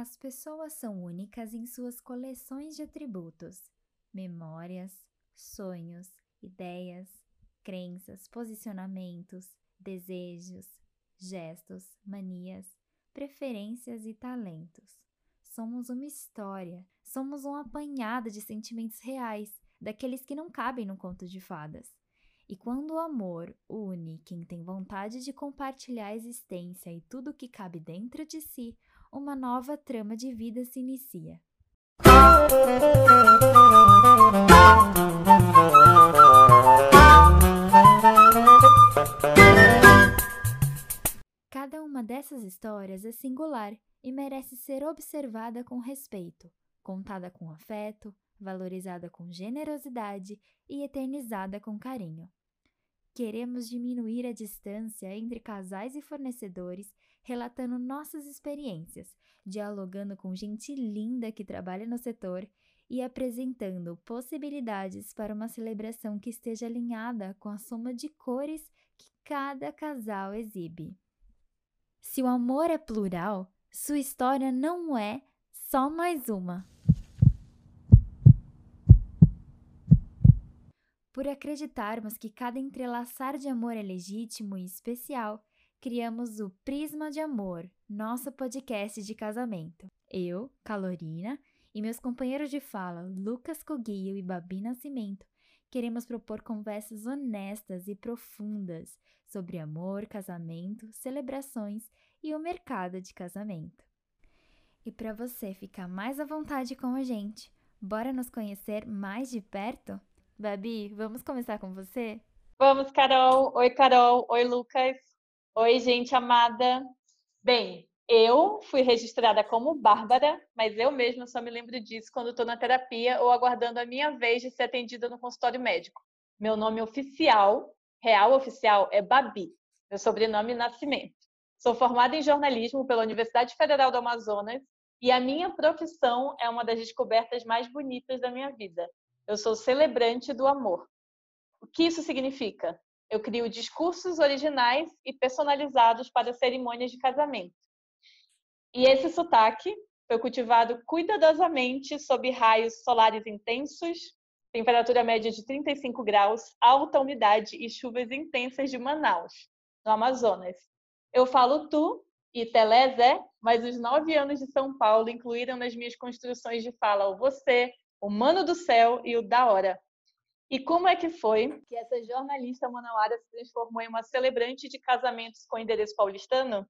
As pessoas são únicas em suas coleções de atributos, memórias, sonhos, ideias, crenças, posicionamentos, desejos, gestos, manias, preferências e talentos. Somos uma história, somos um apanhado de sentimentos reais, daqueles que não cabem no conto de fadas. E quando o amor une quem tem vontade de compartilhar a existência e tudo o que cabe dentro de si, uma nova trama de vida se inicia. Cada uma dessas histórias é singular e merece ser observada com respeito, contada com afeto, valorizada com generosidade e eternizada com carinho. Queremos diminuir a distância entre casais e fornecedores, relatando nossas experiências, dialogando com gente linda que trabalha no setor e apresentando possibilidades para uma celebração que esteja alinhada com a soma de cores que cada casal exibe. Se o amor é plural, sua história não é só mais uma. Por acreditarmos que cada entrelaçar de amor é legítimo e especial, criamos o Prisma de Amor, nosso podcast de casamento. Eu, Calorina, e meus companheiros de fala, Lucas Coguio e Babi Nascimento, queremos propor conversas honestas e profundas sobre amor, casamento, celebrações e o mercado de casamento. E para você ficar mais à vontade com a gente, bora nos conhecer mais de perto? Babi, vamos começar com você? Vamos, Carol. Oi, Carol. Oi, Lucas. Oi, gente amada. Bem, eu fui registrada como Bárbara, mas eu mesma só me lembro disso quando estou na terapia ou aguardando a minha vez de ser atendida no consultório médico. Meu nome oficial, real oficial, é Babi. Meu sobrenome Nascimento. Sou formada em jornalismo pela Universidade Federal do Amazonas e a minha profissão é uma das descobertas mais bonitas da minha vida. Eu sou celebrante do amor. O que isso significa? Eu crio discursos originais e personalizados para cerimônias de casamento. E esse sotaque foi cultivado cuidadosamente sob raios solares intensos, temperatura média de 35 graus, alta umidade e chuvas intensas de Manaus, no Amazonas. Eu falo tu e telezé, mas os nove anos de São Paulo incluíram nas minhas construções de fala o você, o Mano do Céu e o Da Hora. E como é que foi que essa jornalista manauara se transformou em uma celebrante de casamentos com endereço paulistano?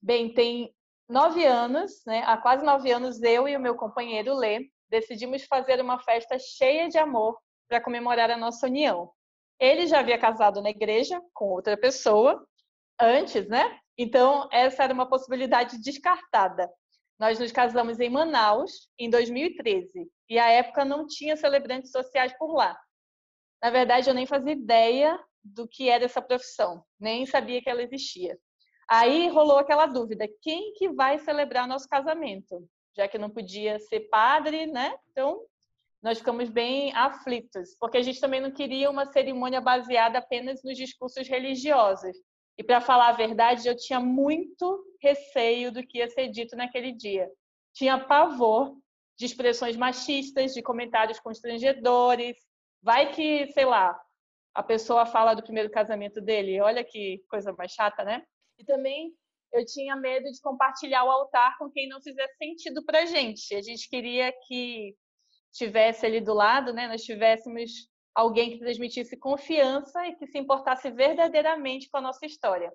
Bem, tem nove anos, né? há quase nove anos, eu e o meu companheiro Lê decidimos fazer uma festa cheia de amor para comemorar a nossa união. Ele já havia casado na igreja com outra pessoa antes, né? Então, essa era uma possibilidade descartada. Nós nos casamos em Manaus em 2013 e à época não tinha celebrantes sociais por lá. Na verdade, eu nem fazia ideia do que era essa profissão, nem sabia que ela existia. Aí rolou aquela dúvida: quem que vai celebrar nosso casamento? Já que não podia ser padre, né? Então, nós ficamos bem aflitos, porque a gente também não queria uma cerimônia baseada apenas nos discursos religiosos. E para falar a verdade, eu tinha muito receio do que ia ser dito naquele dia. Tinha pavor de expressões machistas, de comentários constrangedores. Vai que, sei lá, a pessoa fala do primeiro casamento dele. Olha que coisa mais chata, né? E também eu tinha medo de compartilhar o altar com quem não fizesse sentido para gente. A gente queria que tivesse ali do lado, né? Nós tivéssemos alguém que transmitisse confiança e que se importasse verdadeiramente com a nossa história.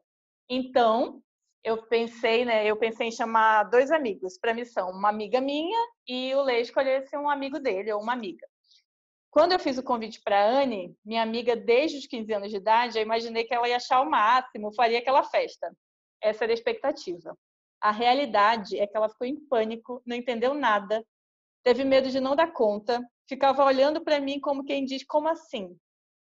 Então, eu pensei, né, eu pensei em chamar dois amigos para missão, uma amiga minha e o Lê escolhesse um amigo dele ou uma amiga. Quando eu fiz o convite para a Anne, minha amiga desde os 15 anos de idade, eu imaginei que ela ia achar o máximo, faria aquela festa. Essa era a expectativa. A realidade é que ela ficou em pânico, não entendeu nada, teve medo de não dar conta, ficava olhando para mim como quem diz: como assim?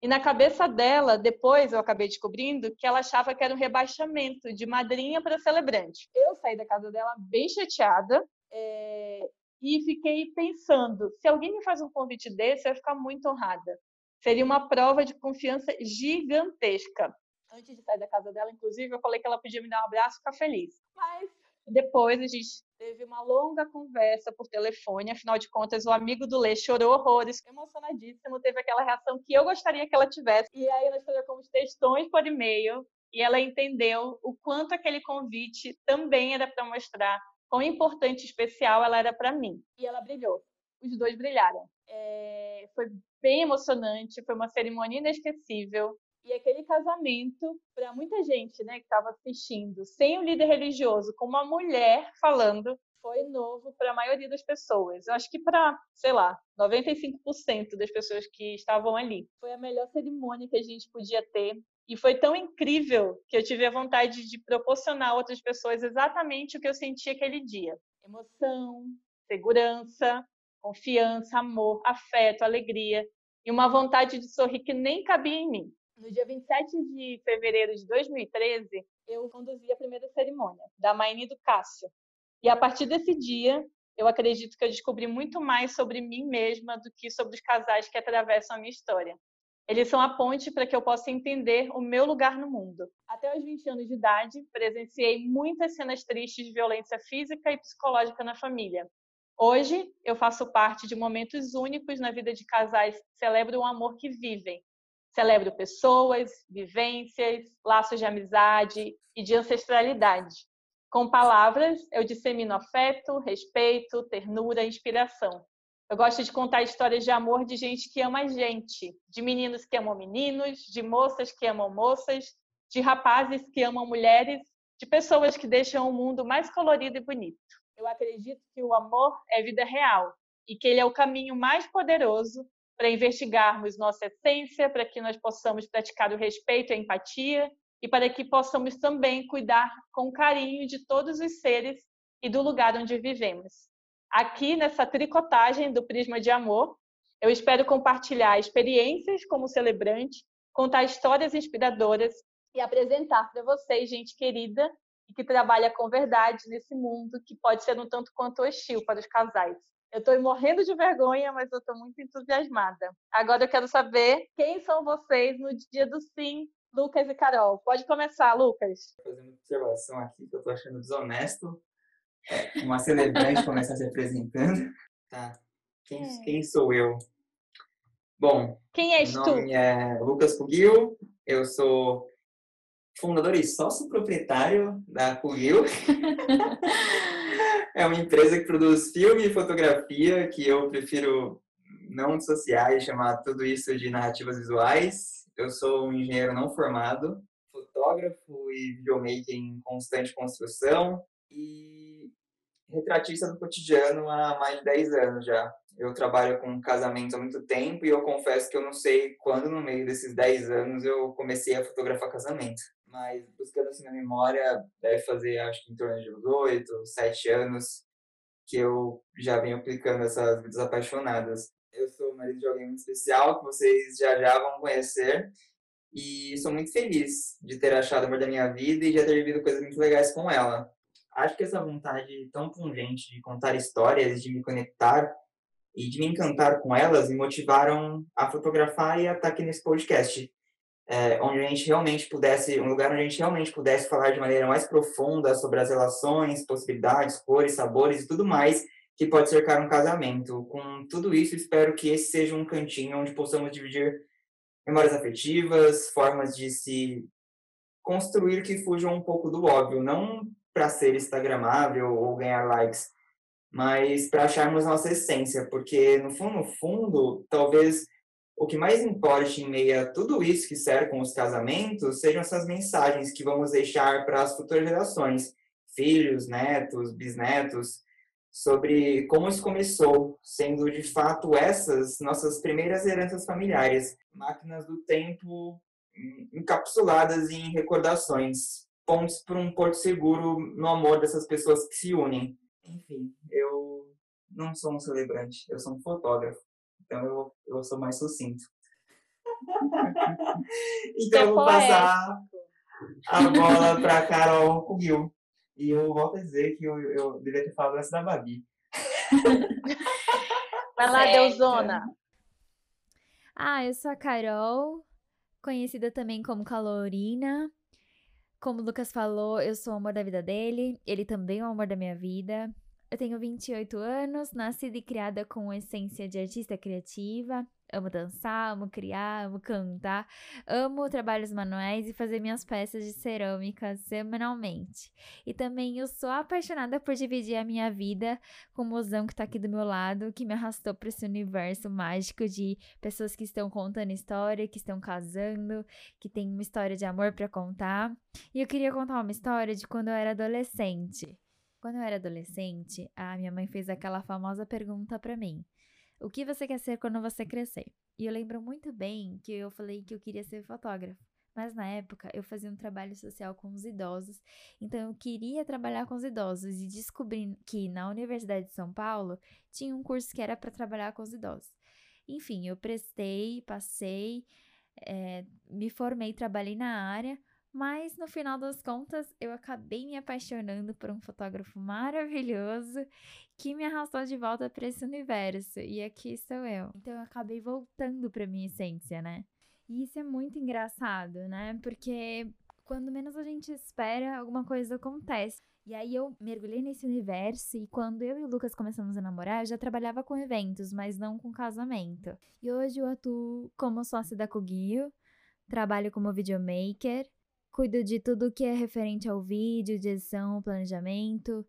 E na cabeça dela, depois eu acabei descobrindo que ela achava que era um rebaixamento de madrinha para celebrante. Eu saí da casa dela bem chateada é... e fiquei pensando: se alguém me faz um convite desse, eu ia ficar muito honrada. Seria uma prova de confiança gigantesca. Antes de sair da casa dela, inclusive, eu falei que ela podia me dar um abraço e ficar feliz. Mas Depois a gente teve uma longa conversa por telefone, afinal de contas o amigo do Lê chorou horrores, emocionadíssimo, teve aquela reação que eu gostaria que ela tivesse. E aí nós trocamos textões por e-mail e ela entendeu o quanto aquele convite também era para mostrar quão importante e especial ela era para mim. E ela brilhou. Os dois brilharam. É... foi bem emocionante, foi uma cerimônia inesquecível. E aquele casamento, para muita gente né, que estava assistindo, sem o líder religioso, com uma mulher falando, foi novo para a maioria das pessoas. Eu acho que para, sei lá, 95% das pessoas que estavam ali. Foi a melhor cerimônia que a gente podia ter. E foi tão incrível que eu tive a vontade de proporcionar a outras pessoas exatamente o que eu senti aquele dia: emoção, segurança, confiança, amor, afeto, alegria e uma vontade de sorrir que nem cabia em mim. No dia 27 de fevereiro de 2013, eu conduzi a primeira cerimônia da Maine do Cássio. E a partir desse dia, eu acredito que eu descobri muito mais sobre mim mesma do que sobre os casais que atravessam a minha história. Eles são a ponte para que eu possa entender o meu lugar no mundo. Até os 20 anos de idade, presenciei muitas cenas tristes de violência física e psicológica na família. Hoje, eu faço parte de momentos únicos na vida de casais que celebram o amor que vivem Celebro pessoas, vivências, laços de amizade e de ancestralidade. Com palavras, eu dissemino afeto, respeito, ternura, inspiração. Eu gosto de contar histórias de amor de gente que ama gente, de meninos que amam meninos, de moças que amam moças, de rapazes que amam mulheres, de pessoas que deixam o mundo mais colorido e bonito. Eu acredito que o amor é vida real e que ele é o caminho mais poderoso para investigarmos nossa essência, para que nós possamos praticar o respeito e a empatia e para que possamos também cuidar com carinho de todos os seres e do lugar onde vivemos. Aqui nessa tricotagem do Prisma de Amor, eu espero compartilhar experiências como celebrante, contar histórias inspiradoras e apresentar para vocês gente querida e que trabalha com verdade nesse mundo que pode ser um tanto quanto hostil para os casais. Eu estou morrendo de vergonha, mas eu estou muito entusiasmada. Agora eu quero saber quem são vocês no dia do sim, Lucas e Carol. Pode começar, Lucas. Fazer uma observação aqui que eu estou achando desonesto. Uma celebrante começar se apresentando. Tá. Quem, é. quem sou eu? Bom, quem és meu nome tu? é Lucas Cugil. Eu sou fundador e sócio proprietário da Cugil. É uma empresa que produz filme e fotografia, que eu prefiro não sociais, chamar tudo isso de narrativas visuais. Eu sou um engenheiro não formado, fotógrafo e videomaker em constante construção e retratista do cotidiano há mais de 10 anos já. Eu trabalho com casamentos há muito tempo e eu confesso que eu não sei quando no meio desses 10 anos eu comecei a fotografar casamento mas buscando assim na memória, deve fazer acho que em torno de uns oito, sete anos que eu já venho aplicando essas vidas apaixonadas. Eu sou marido de alguém muito especial que vocês já já vão conhecer e sou muito feliz de ter achado o amor da minha vida e já ter vivido coisas muito legais com ela. Acho que essa vontade tão pungente de contar histórias, de me conectar e de me encantar com elas me motivaram a fotografar e a estar aqui nesse podcast é, onde a gente realmente pudesse, um lugar onde a gente realmente pudesse falar de maneira mais profunda sobre as relações, possibilidades, cores, sabores e tudo mais que pode cercar um casamento. Com tudo isso, espero que esse seja um cantinho onde possamos dividir memórias afetivas, formas de se construir que fujam um pouco do óbvio, não para ser instagramável ou ganhar likes, mas para acharmos nossa essência, porque no fundo, no fundo, talvez o que mais importa em meio a tudo isso que cercam os casamentos sejam essas mensagens que vamos deixar para as futuras gerações, filhos, netos, bisnetos, sobre como isso começou, sendo de fato essas nossas primeiras heranças familiares, máquinas do tempo encapsuladas em recordações, pontos para um porto seguro no amor dessas pessoas que se unem. Enfim, eu não sou um celebrante, eu sou um fotógrafo. Então eu, eu sou mais sucinto. então eu vou passar a bola para Carol Cugil. E eu volto a dizer que eu, eu devia ter falado essa da Babi. Vai lá, Deusona. Ah, eu sou a Carol, conhecida também como Calorina. Como o Lucas falou, eu sou o amor da vida dele, ele também é o amor da minha vida. Eu tenho 28 anos, nascida e criada com essência de artista criativa. Amo dançar, amo criar, amo cantar, amo trabalhos manuais e fazer minhas peças de cerâmica semanalmente. E também eu sou apaixonada por dividir a minha vida com o mozão que tá aqui do meu lado, que me arrastou para esse universo mágico de pessoas que estão contando história, que estão casando, que tem uma história de amor para contar. E eu queria contar uma história de quando eu era adolescente. Quando eu era adolescente, a minha mãe fez aquela famosa pergunta para mim: O que você quer ser quando você crescer? E eu lembro muito bem que eu falei que eu queria ser fotógrafo. Mas na época eu fazia um trabalho social com os idosos, então eu queria trabalhar com os idosos e descobri que na Universidade de São Paulo tinha um curso que era para trabalhar com os idosos. Enfim, eu prestei, passei, é, me formei, trabalhei na área, mas no final das contas, eu acabei me apaixonando por um fotógrafo maravilhoso que me arrastou de volta para esse universo. E aqui estou eu. Então eu acabei voltando para minha essência, né? E isso é muito engraçado, né? Porque quando menos a gente espera, alguma coisa acontece. E aí eu mergulhei nesse universo e quando eu e o Lucas começamos a namorar, eu já trabalhava com eventos, mas não com casamento. E hoje eu atuo como sócia da Cogio, trabalho como videomaker Cuido de tudo que é referente ao vídeo, de edição, planejamento.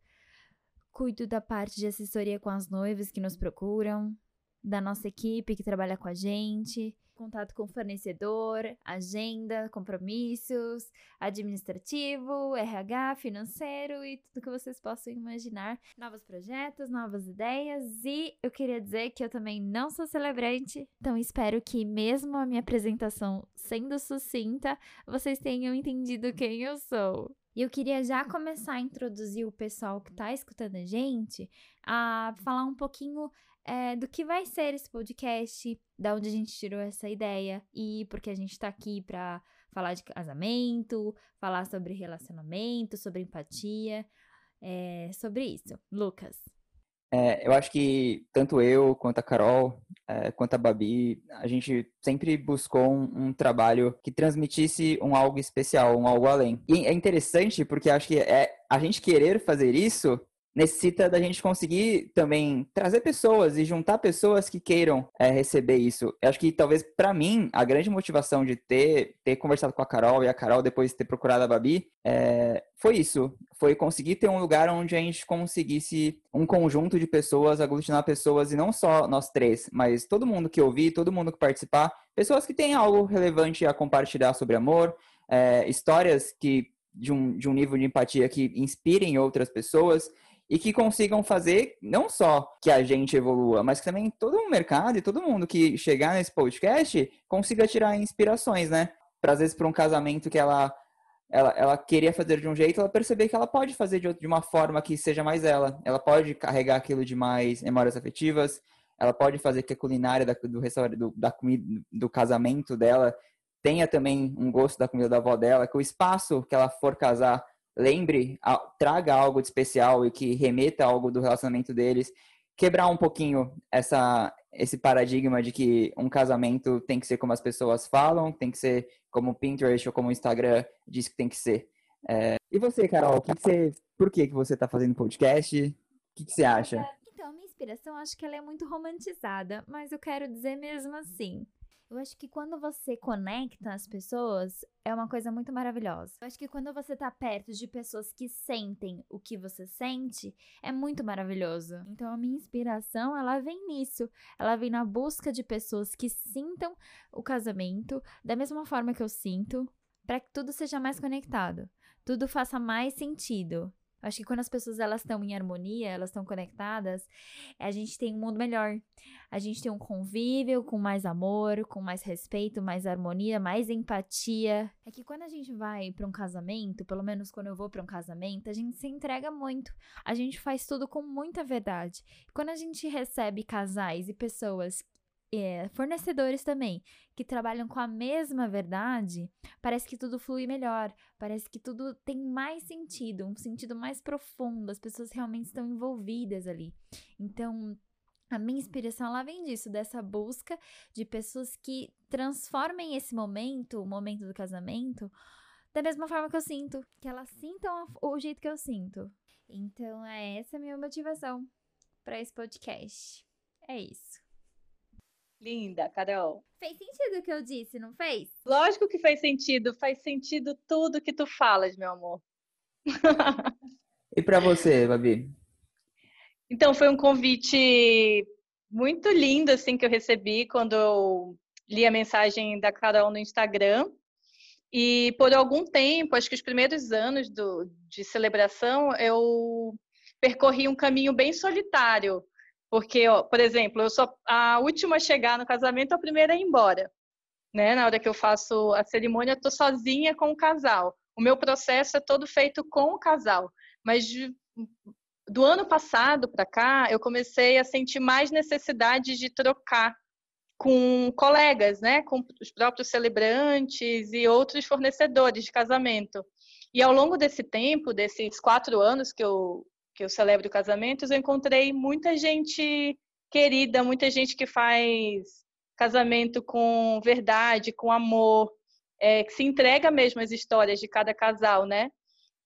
Cuido da parte de assessoria com as noivas que nos procuram, da nossa equipe que trabalha com a gente contato com fornecedor, agenda, compromissos, administrativo, RH, financeiro e tudo que vocês possam imaginar. Novos projetos, novas ideias e eu queria dizer que eu também não sou celebrante, então espero que mesmo a minha apresentação sendo sucinta, vocês tenham entendido quem eu sou. E eu queria já começar a introduzir o pessoal que está escutando a gente a falar um pouquinho é, do que vai ser esse podcast, da onde a gente tirou essa ideia e porque a gente está aqui para falar de casamento, falar sobre relacionamento, sobre empatia, é, sobre isso. Lucas. É, eu acho que tanto eu quanto a Carol, é, quanto a Babi, a gente sempre buscou um, um, trabalho que transmitisse um algo especial, um algo além. E é interessante porque acho que é a gente querer fazer isso necessita da gente conseguir também trazer pessoas e juntar pessoas que queiram é, receber isso. Eu acho que talvez para mim a grande motivação de ter ter conversado com a Carol e a Carol depois de ter procurado a Babi é, foi isso, foi conseguir ter um lugar onde a gente conseguisse um conjunto de pessoas, aglutinar pessoas e não só nós três, mas todo mundo que ouvir, todo mundo que participar, pessoas que têm algo relevante a compartilhar sobre amor, é, histórias que de um, de um nível de empatia que inspirem outras pessoas e que consigam fazer não só que a gente evolua, mas que também todo o mercado e todo mundo que chegar nesse podcast consiga tirar inspirações, né? Para às vezes para um casamento que ela, ela ela queria fazer de um jeito, ela perceber que ela pode fazer de, de uma forma que seja mais ela. Ela pode carregar aquilo de mais memórias afetivas. Ela pode fazer que a culinária da, do restaurante, do, da comida, do casamento dela tenha também um gosto da comida da avó dela, que o espaço que ela for casar lembre, traga algo de especial e que remeta algo do relacionamento deles, quebrar um pouquinho essa esse paradigma de que um casamento tem que ser como as pessoas falam, tem que ser como o Pinterest ou como o Instagram diz que tem que ser. É... E você, Carol, que que você, por que, que você está fazendo podcast? O que, que você acha? Então, minha inspiração, acho que ela é muito romantizada, mas eu quero dizer mesmo assim. Eu acho que quando você conecta as pessoas, é uma coisa muito maravilhosa. Eu acho que quando você tá perto de pessoas que sentem o que você sente, é muito maravilhoso. Então a minha inspiração, ela vem nisso. Ela vem na busca de pessoas que sintam o casamento da mesma forma que eu sinto, para que tudo seja mais conectado, tudo faça mais sentido. Acho que quando as pessoas elas estão em harmonia, elas estão conectadas, a gente tem um mundo melhor. A gente tem um convívio com mais amor, com mais respeito, mais harmonia, mais empatia. É que quando a gente vai para um casamento, pelo menos quando eu vou para um casamento, a gente se entrega muito. A gente faz tudo com muita verdade. Quando a gente recebe casais e pessoas é, fornecedores também, que trabalham com a mesma verdade, parece que tudo flui melhor, parece que tudo tem mais sentido, um sentido mais profundo, as pessoas realmente estão envolvidas ali. Então, a minha inspiração ela vem disso, dessa busca de pessoas que transformem esse momento, o momento do casamento, da mesma forma que eu sinto, que elas sintam o jeito que eu sinto. Então, é essa a minha motivação para esse podcast. É isso. Linda, Carol. Fez sentido o que eu disse, não fez? Lógico que faz sentido. Faz sentido tudo que tu falas, meu amor. e para você, Babi? Então, foi um convite muito lindo, assim, que eu recebi quando eu li a mensagem da Carol no Instagram. E por algum tempo, acho que os primeiros anos do, de celebração, eu percorri um caminho bem solitário. Porque, ó, por exemplo, eu sou a última a chegar no casamento, a primeira a ir embora. Né? Na hora que eu faço a cerimônia, estou sozinha com o casal. O meu processo é todo feito com o casal. Mas de, do ano passado para cá, eu comecei a sentir mais necessidade de trocar com colegas, né, com os próprios celebrantes e outros fornecedores de casamento. E ao longo desse tempo, desses quatro anos que eu que eu celebro casamentos, eu encontrei muita gente querida, muita gente que faz casamento com verdade, com amor, é, que se entrega mesmo às histórias de cada casal, né?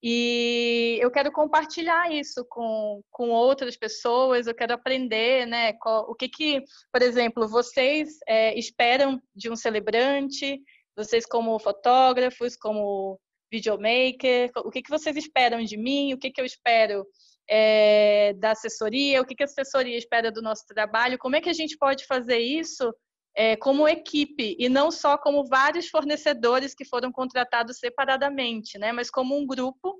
E eu quero compartilhar isso com, com outras pessoas, eu quero aprender, né? O que que, por exemplo, vocês é, esperam de um celebrante, vocês como fotógrafos, como videomaker, o que que vocês esperam de mim, o que que eu espero é, da assessoria, o que, que a assessoria espera do nosso trabalho, como é que a gente pode fazer isso é, como equipe e não só como vários fornecedores que foram contratados separadamente, né? mas como um grupo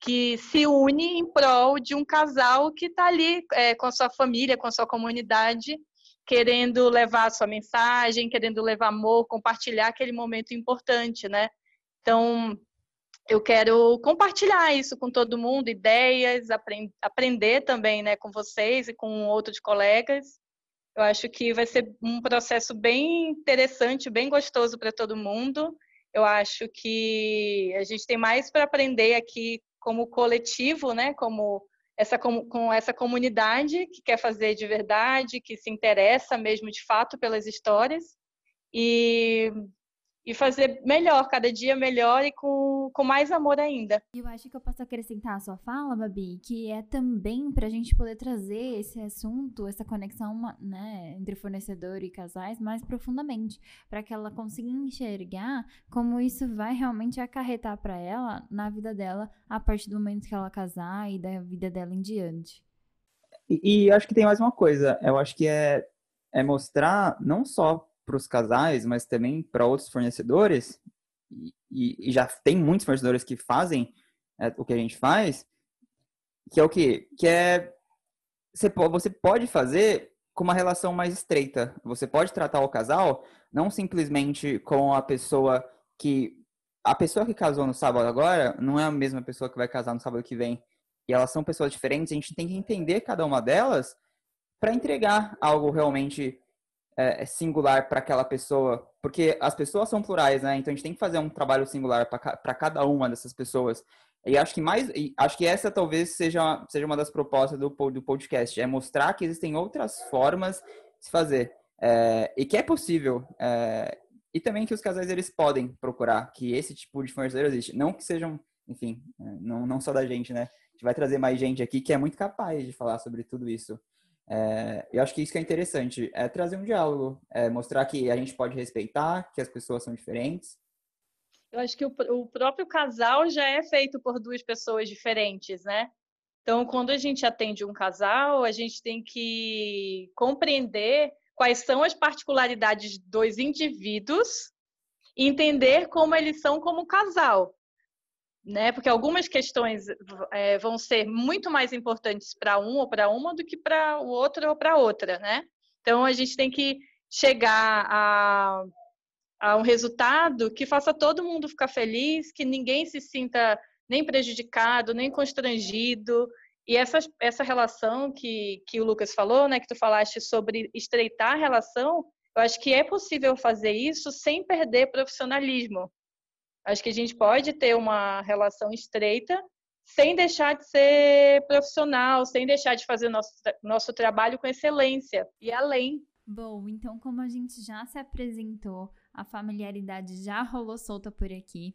que se une em prol de um casal que está ali é, com a sua família, com a sua comunidade, querendo levar a sua mensagem, querendo levar amor, compartilhar aquele momento importante, né? Então, eu quero compartilhar isso com todo mundo, ideias, aprend aprender também né, com vocês e com outros colegas. Eu acho que vai ser um processo bem interessante, bem gostoso para todo mundo. Eu acho que a gente tem mais para aprender aqui como coletivo, né, como essa com essa comunidade que quer fazer de verdade, que se interessa mesmo de fato pelas histórias. E e fazer melhor, cada dia melhor e com, com mais amor ainda. Eu acho que eu posso acrescentar a sua fala, Babi, que é também para a gente poder trazer esse assunto, essa conexão né, entre fornecedor e casais mais profundamente, para que ela consiga enxergar como isso vai realmente acarretar para ela na vida dela a partir do momento que ela casar e da vida dela em diante. E, e acho que tem mais uma coisa, eu acho que é, é mostrar não só para os casais, mas também para outros fornecedores, e, e, já tem muitos fornecedores que fazem é, o que a gente faz, que é o quê? Que é você, você pode fazer com uma relação mais estreita. Você pode tratar o casal não simplesmente com a pessoa que a pessoa que casou no sábado agora não é a mesma pessoa que vai casar no sábado que vem. E elas são pessoas diferentes, a gente tem que entender cada uma delas para entregar algo realmente é, é, singular para aquela pessoa, porque as pessoas são plurais, né? Então a gente tem que fazer um trabalho singular para cada uma dessas pessoas. E acho que mais, acho que essa talvez seja, seja uma das propostas do, do podcast, é mostrar que existem outras formas de se fazer é, e que é possível. É, e também que os casais eles podem procurar que esse tipo de fornecedor existe, não que sejam, enfim, é, não, não só da gente, né? A gente vai trazer mais gente aqui que é muito capaz de falar sobre tudo isso. É, eu acho que isso que é interessante, é trazer um diálogo, é mostrar que a gente pode respeitar, que as pessoas são diferentes. Eu acho que o, o próprio casal já é feito por duas pessoas diferentes, né? Então, quando a gente atende um casal, a gente tem que compreender quais são as particularidades dos indivíduos e entender como eles são como casal né? Porque algumas questões é, vão ser muito mais importantes para um ou para uma do que para o outro ou para outra, né? Então a gente tem que chegar a, a um resultado que faça todo mundo ficar feliz, que ninguém se sinta nem prejudicado, nem constrangido. E essa, essa relação que, que o Lucas falou, né, que tu falaste sobre estreitar a relação, eu acho que é possível fazer isso sem perder profissionalismo. Acho que a gente pode ter uma relação estreita sem deixar de ser profissional, sem deixar de fazer nosso, nosso trabalho com excelência e além. Bom, então como a gente já se apresentou, a familiaridade já rolou solta por aqui.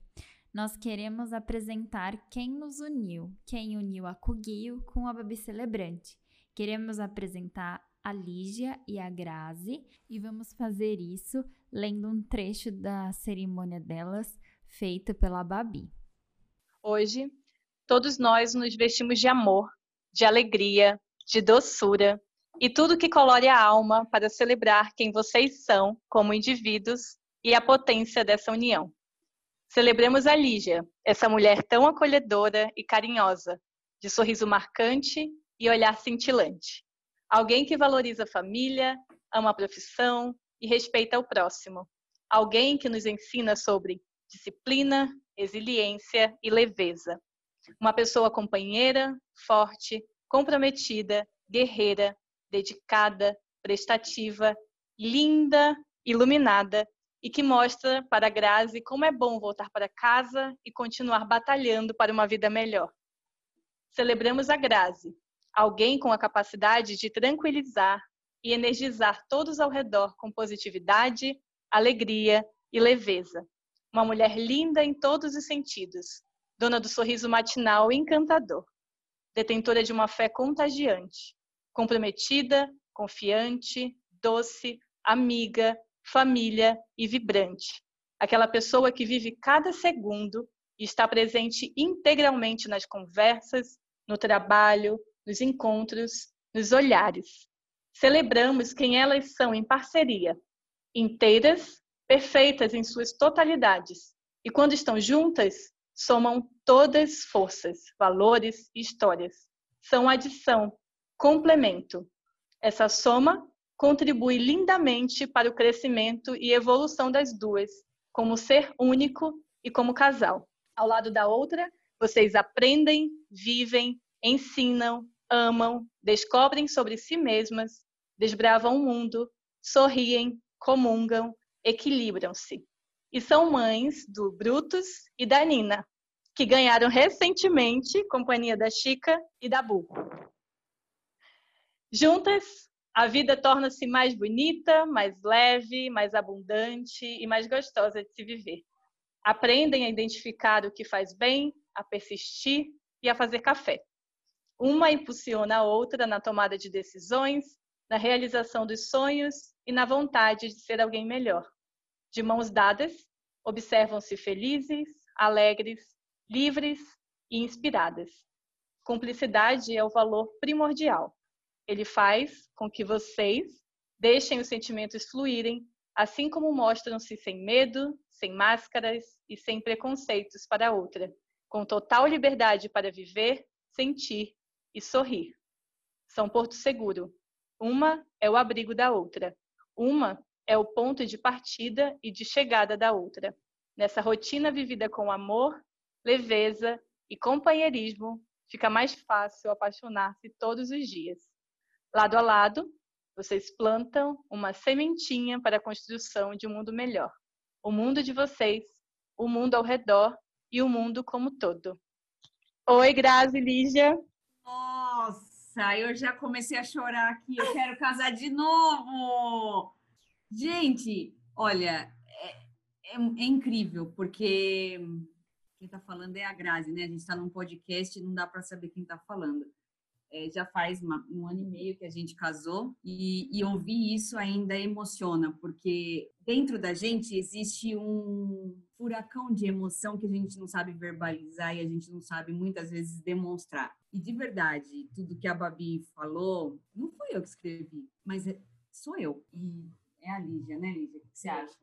nós queremos apresentar quem nos uniu, quem uniu a Cugio com a Babi Celebrante. Queremos apresentar a Lígia e a Grazi e vamos fazer isso lendo um trecho da cerimônia delas feito pela Babi. Hoje, todos nós nos vestimos de amor, de alegria, de doçura e tudo que colore a alma para celebrar quem vocês são como indivíduos e a potência dessa união. Celebremos a Lígia, essa mulher tão acolhedora e carinhosa, de sorriso marcante e olhar cintilante. Alguém que valoriza a família, ama a profissão e respeita o próximo. Alguém que nos ensina sobre disciplina, resiliência e leveza. Uma pessoa companheira, forte, comprometida, guerreira, dedicada, prestativa, linda, iluminada e que mostra para a Grazi como é bom voltar para casa e continuar batalhando para uma vida melhor. Celebramos a Grazi, alguém com a capacidade de tranquilizar e energizar todos ao redor com positividade, alegria e leveza. Uma mulher linda em todos os sentidos, dona do sorriso matinal encantador, detentora de uma fé contagiante, comprometida, confiante, doce, amiga, família e vibrante. Aquela pessoa que vive cada segundo e está presente integralmente nas conversas, no trabalho, nos encontros, nos olhares. Celebramos quem elas são em parceria, inteiras, perfeitas em suas totalidades. E quando estão juntas, somam todas forças, valores e histórias. São adição, complemento. Essa soma contribui lindamente para o crescimento e evolução das duas, como ser único e como casal. Ao lado da outra, vocês aprendem, vivem, ensinam, amam, descobrem sobre si mesmas, desbravam o mundo, sorriem, comungam, equilibram-se. E são mães do Brutus e da Nina, que ganharam recentemente companhia da Chica e da Bu. Juntas, a vida torna-se mais bonita, mais leve, mais abundante e mais gostosa de se viver. Aprendem a identificar o que faz bem, a persistir e a fazer café. Uma impulsiona a outra na tomada de decisões, na realização dos sonhos e na vontade de ser alguém melhor. De mãos dadas, observam-se felizes, alegres, livres e inspiradas. Cumplicidade é o valor primordial ele faz com que vocês deixem os sentimentos fluírem, assim como mostram-se sem medo, sem máscaras e sem preconceitos para a outra, com total liberdade para viver, sentir e sorrir. São porto seguro. Uma é o abrigo da outra. Uma é o ponto de partida e de chegada da outra. Nessa rotina vivida com amor, leveza e companheirismo, fica mais fácil apaixonar-se todos os dias. Lado a lado, vocês plantam uma sementinha para a construção de um mundo melhor. O mundo de vocês, o mundo ao redor e o mundo como todo. Oi, Grazi, Lígia. Nossa, eu já comecei a chorar aqui. Eu quero casar de novo. Gente, olha, é, é, é incrível, porque quem está falando é a Grazi, né? A gente está num podcast e não dá para saber quem está falando é, já faz uma, um ano e meio que a gente casou e, e ouvir isso ainda emociona, porque dentro da gente existe um furacão de emoção que a gente não sabe verbalizar e a gente não sabe muitas vezes demonstrar. E de verdade, tudo que a Babi falou, não foi eu que escrevi, mas é, sou eu. E é a Lígia, né, Lígia? O que você acha?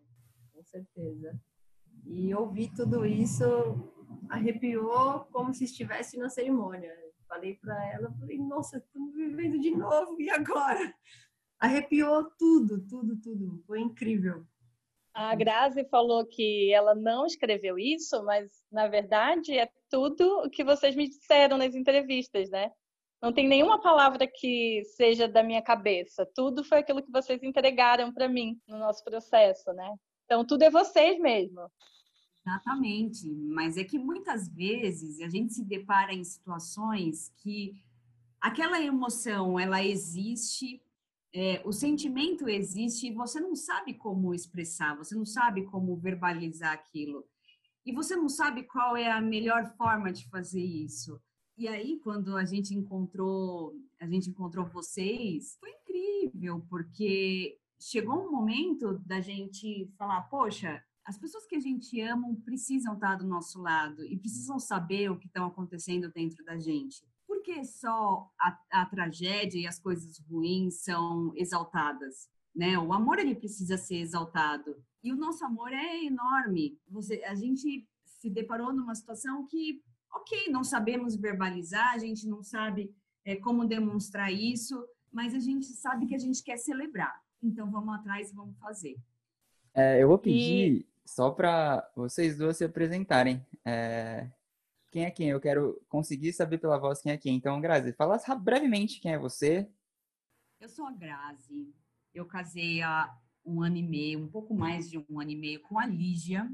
Com certeza. E ouvir tudo isso arrepiou como se estivesse na cerimônia Falei para ela, falei, nossa, estamos vivendo de novo, e agora? Arrepiou tudo, tudo, tudo. Foi incrível. A Grazi falou que ela não escreveu isso, mas na verdade é tudo o que vocês me disseram nas entrevistas, né? Não tem nenhuma palavra que seja da minha cabeça. Tudo foi aquilo que vocês entregaram para mim no nosso processo, né? Então tudo é vocês mesmo. Exatamente, mas é que muitas vezes a gente se depara em situações que aquela emoção ela existe, é, o sentimento existe e você não sabe como expressar, você não sabe como verbalizar aquilo. e você não sabe qual é a melhor forma de fazer isso. E aí, quando a gente encontrou, a gente encontrou vocês, foi incrível, porque chegou um momento da gente falar, poxa, as pessoas que a gente ama precisam estar do nosso lado e precisam saber o que estão acontecendo dentro da gente. Por que só a, a tragédia e as coisas ruins são exaltadas? Né? O amor ele precisa ser exaltado e o nosso amor é enorme. Você, a gente se deparou numa situação que, ok, não sabemos verbalizar, a gente não sabe é, como demonstrar isso, mas a gente sabe que a gente quer celebrar. Então vamos atrás e vamos fazer. É, eu vou pedir e... só para vocês duas se apresentarem. É... Quem é quem? Eu quero conseguir saber pela voz quem é quem. Então, Grazi, fala brevemente quem é você. Eu sou a Grazi. Eu casei há um ano e meio, um pouco mais de um ano e meio, com a Lígia.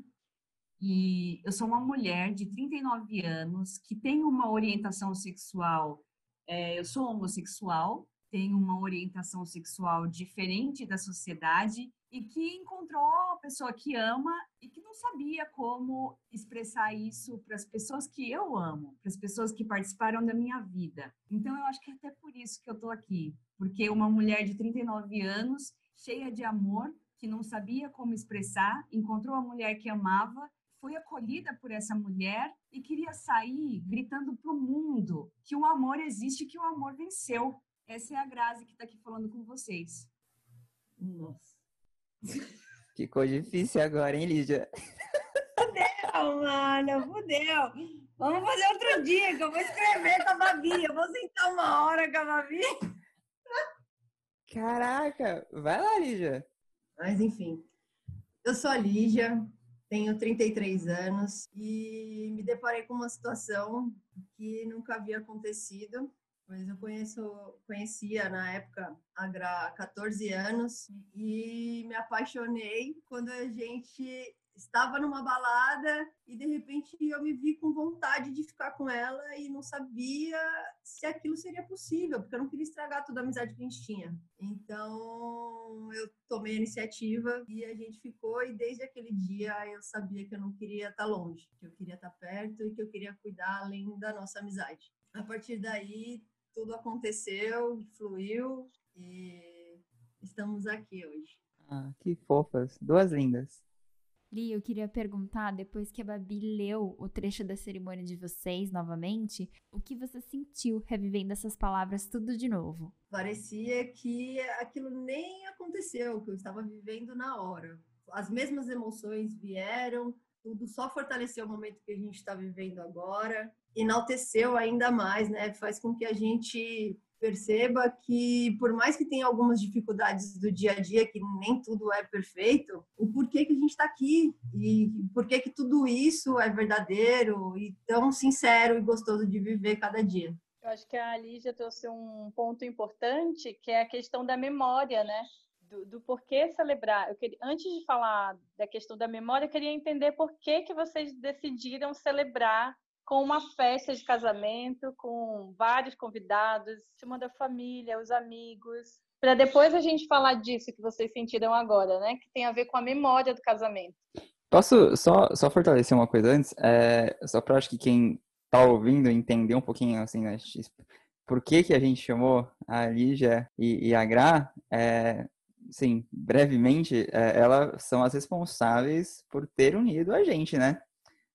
E eu sou uma mulher de 39 anos que tem uma orientação sexual. É, eu sou homossexual, tenho uma orientação sexual diferente da sociedade e que encontrou a pessoa que ama e que não sabia como expressar isso para as pessoas que eu amo, para as pessoas que participaram da minha vida. Então eu acho que é até por isso que eu estou aqui, porque uma mulher de 39 anos, cheia de amor, que não sabia como expressar, encontrou a mulher que amava, foi acolhida por essa mulher e queria sair gritando para o mundo que o amor existe, que o amor venceu. Essa é a Grazi que está aqui falando com vocês. Nossa. Ficou difícil agora, hein, Lídia? Fudeu, mano, fudeu. Vamos fazer outro dia, que eu vou escrever com a Babi. Eu vou sentar uma hora com a Babi. Caraca, vai lá, Lígia. Mas, enfim, eu sou a Lígia, tenho 33 anos e me deparei com uma situação que nunca havia acontecido mas eu conheço, conhecia na época Gra 14 anos e me apaixonei quando a gente estava numa balada e de repente eu me vi com vontade de ficar com ela e não sabia se aquilo seria possível, porque eu não queria estragar toda a amizade que a gente tinha. Então eu tomei a iniciativa e a gente ficou e desde aquele dia eu sabia que eu não queria estar longe, que eu queria estar perto e que eu queria cuidar além da nossa amizade. A partir daí tudo aconteceu, fluiu e estamos aqui hoje. Ah, que fofas, duas lindas. Li, eu queria perguntar, depois que a Babi leu o trecho da cerimônia de vocês novamente, o que você sentiu revivendo essas palavras tudo de novo? Parecia que aquilo nem aconteceu, que eu estava vivendo na hora. As mesmas emoções vieram, tudo só fortaleceu o momento que a gente está vivendo agora, enalteceu ainda mais, né? Faz com que a gente perceba que, por mais que tenha algumas dificuldades do dia a dia, que nem tudo é perfeito, o porquê que a gente está aqui e porquê que tudo isso é verdadeiro e tão sincero e gostoso de viver cada dia. Eu acho que a Lígia trouxe um ponto importante, que é a questão da memória, né? do, do porquê celebrar. Eu queria, antes de falar da questão da memória, eu queria entender por que, que vocês decidiram celebrar com uma festa de casamento, com vários convidados, chamando a família, os amigos, para depois a gente falar disso que vocês sentiram agora, né? Que tem a ver com a memória do casamento. Posso só, só fortalecer uma coisa antes? É, só para acho que quem tá ouvindo entender um pouquinho assim, né? Por que, que a gente chamou a Lígia e, e a Gra? É, sim, brevemente, é, elas são as responsáveis por ter unido a gente, né?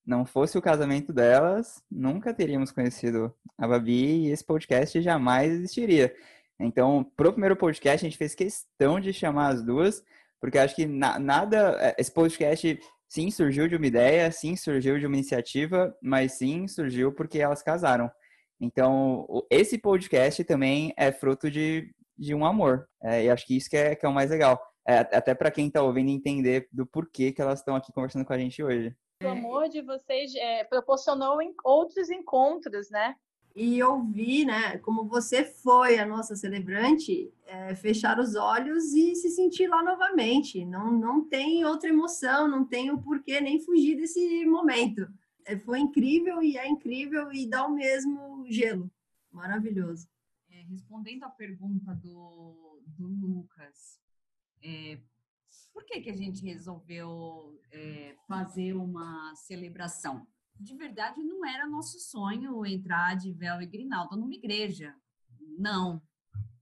Não fosse o casamento delas, nunca teríamos conhecido a Babi e esse podcast jamais existiria. Então, pro primeiro podcast, a gente fez questão de chamar as duas, porque acho que na, nada. É, esse podcast, sim, surgiu de uma ideia, sim, surgiu de uma iniciativa, mas sim, surgiu porque elas casaram. Então, esse podcast também é fruto de de um amor. É, e acho que isso que é, que é o mais legal. É, até para quem está ouvindo entender do porquê que elas estão aqui conversando com a gente hoje. O amor de vocês é, proporcionou outros encontros, né? E ouvir, né, como você foi a nossa celebrante, é, fechar os olhos e se sentir lá novamente. Não, não tem outra emoção, não tem o porquê nem fugir desse momento. É, foi incrível e é incrível e dá o mesmo gelo. Maravilhoso respondendo à pergunta do, do Lucas, é, Por que, que a gente resolveu é, fazer uma celebração? De verdade, não era nosso sonho entrar de véu e grinalda numa igreja. Não,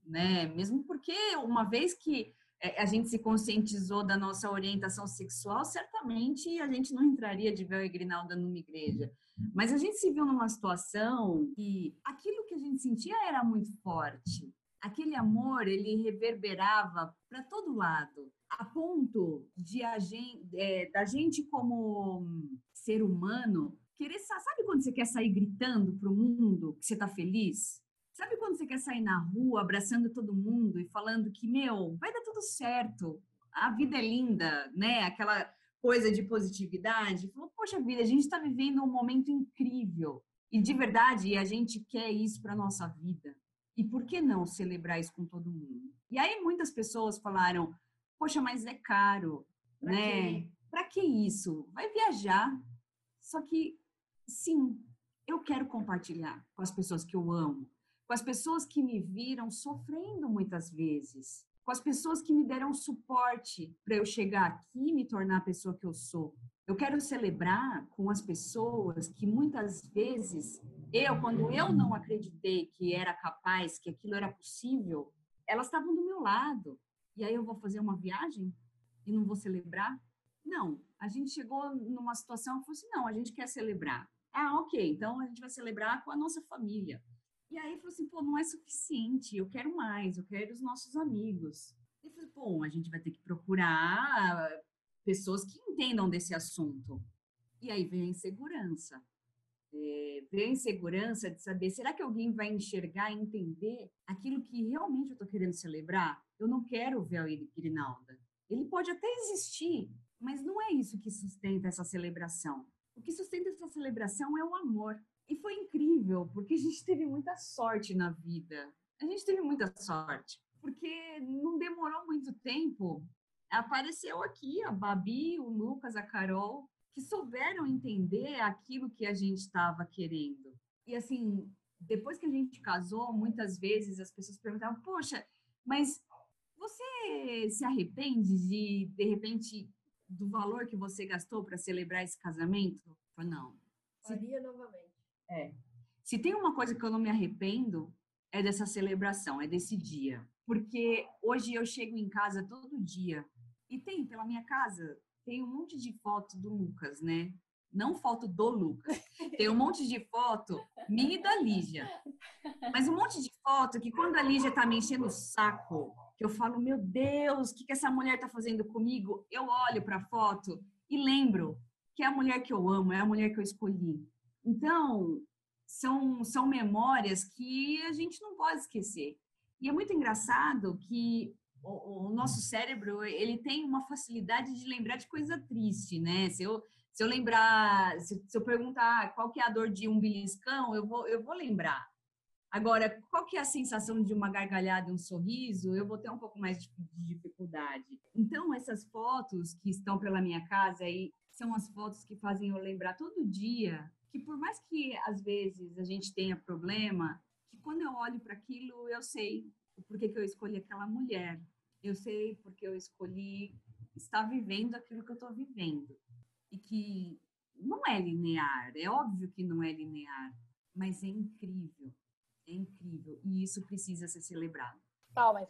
né? Mesmo porque uma vez que é, a gente se conscientizou da nossa orientação sexual, certamente a gente não entraria de véu e grinalda numa igreja. Mas a gente se viu numa situação que aquilo que a gente sentia era muito forte. Aquele amor, ele reverberava para todo lado a ponto de a gente, é, da gente como ser humano querer sabe quando você quer sair gritando para o mundo que você está feliz? Sabe quando você quer sair na rua abraçando todo mundo e falando que meu vai dar tudo certo a vida é linda né? Aquela coisa de positividade falou poxa vida a gente está vivendo um momento incrível e de verdade a gente quer isso para nossa vida e por que não celebrar isso com todo mundo e aí muitas pessoas falaram Poxa, mas é caro, pra né? Para que isso? Vai viajar. Só que, sim, eu quero compartilhar com as pessoas que eu amo, com as pessoas que me viram sofrendo muitas vezes, com as pessoas que me deram suporte para eu chegar aqui e me tornar a pessoa que eu sou. Eu quero celebrar com as pessoas que muitas vezes eu, quando eu não acreditei que era capaz, que aquilo era possível, elas estavam do meu lado e aí eu vou fazer uma viagem e não vou celebrar? Não, a gente chegou numa situação que assim, não, a gente quer celebrar. Ah, ok, então a gente vai celebrar com a nossa família. E aí falou assim, pô, não é suficiente, eu quero mais, eu quero os nossos amigos. E falei, bom, a gente vai ter que procurar pessoas que entendam desse assunto. E aí vem a insegurança é, ver a insegurança de saber, será que alguém vai enxergar e entender aquilo que realmente eu estou querendo celebrar? Eu não quero ver a Grinalda. Ele pode até existir, mas não é isso que sustenta essa celebração. O que sustenta essa celebração é o amor. E foi incrível, porque a gente teve muita sorte na vida. A gente teve muita sorte, porque não demorou muito tempo. Apareceu aqui a Babi, o Lucas, a Carol, que souberam entender aquilo que a gente estava querendo. E assim, depois que a gente casou, muitas vezes as pessoas perguntavam: "Poxa, mas você se arrepende de de repente do valor que você gastou para celebrar esse casamento?" Eu falei, não. Faria novamente. É. Se tem uma coisa que eu não me arrependo, é dessa celebração, é desse dia. Porque hoje eu chego em casa todo dia e tem pela minha casa tem um monte de foto do Lucas, né? Não foto do Lucas. Tem um monte de foto minha e da Lígia. Mas um monte de foto que quando a Lígia tá me enchendo o saco, que eu falo, meu Deus, o que, que essa mulher tá fazendo comigo? Eu olho para a foto e lembro que é a mulher que eu amo, é a mulher que eu escolhi. Então, são, são memórias que a gente não pode esquecer. E é muito engraçado que o, o, nosso cérebro ele tem uma facilidade de lembrar de coisa triste, né? Se eu, se eu lembrar, se, se eu perguntar qual que é a dor de um beliscão, eu vou, eu vou lembrar. Agora, qual que é a sensação de uma gargalhada, um sorriso? Eu vou ter um pouco mais de, de dificuldade. Então, essas fotos que estão pela minha casa aí são as fotos que fazem eu lembrar todo dia que por mais que às vezes a gente tenha problema, que quando eu olho para aquilo eu sei o porquê que eu escolhi aquela mulher, eu sei porque eu escolhi estar vivendo aquilo que eu estou vivendo. E que não é linear, é óbvio que não é linear, mas é incrível, é incrível. E isso precisa ser celebrado. Palmas.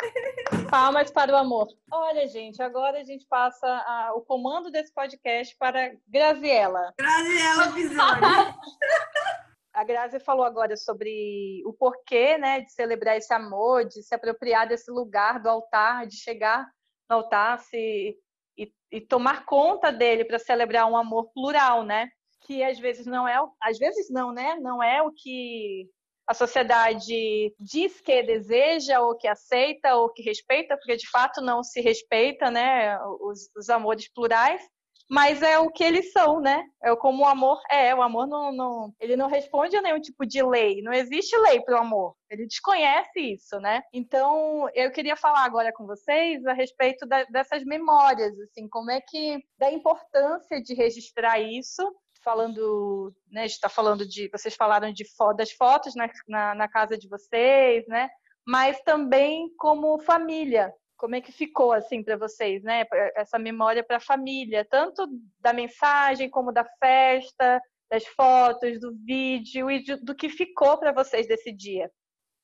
Palmas para o amor. Olha, gente, agora a gente passa a, o comando desse podcast para Graziela. Graziela Pisoni. a Grazi falou agora sobre o porquê, né, de celebrar esse amor, de se apropriar desse lugar do altar, de chegar no altar se, e, e tomar conta dele para celebrar um amor plural, né? Que às vezes não é, às vezes não, né? Não é o que a sociedade diz que deseja ou que aceita ou que respeita, porque de fato não se respeita, né? Os, os amores plurais mas é o que eles são, né? É como o amor é. O amor não, não, ele não responde a nenhum tipo de lei. Não existe lei para o amor. Ele desconhece isso, né? Então, eu queria falar agora com vocês a respeito da, dessas memórias, assim, como é que da importância de registrar isso. Falando, né? Está falando de, vocês falaram de das fotos na, na, na casa de vocês, né? Mas também como família, como é que ficou assim para vocês, né? Essa memória para a família, tanto da mensagem como da festa, das fotos, do vídeo e de, do que ficou para vocês desse dia.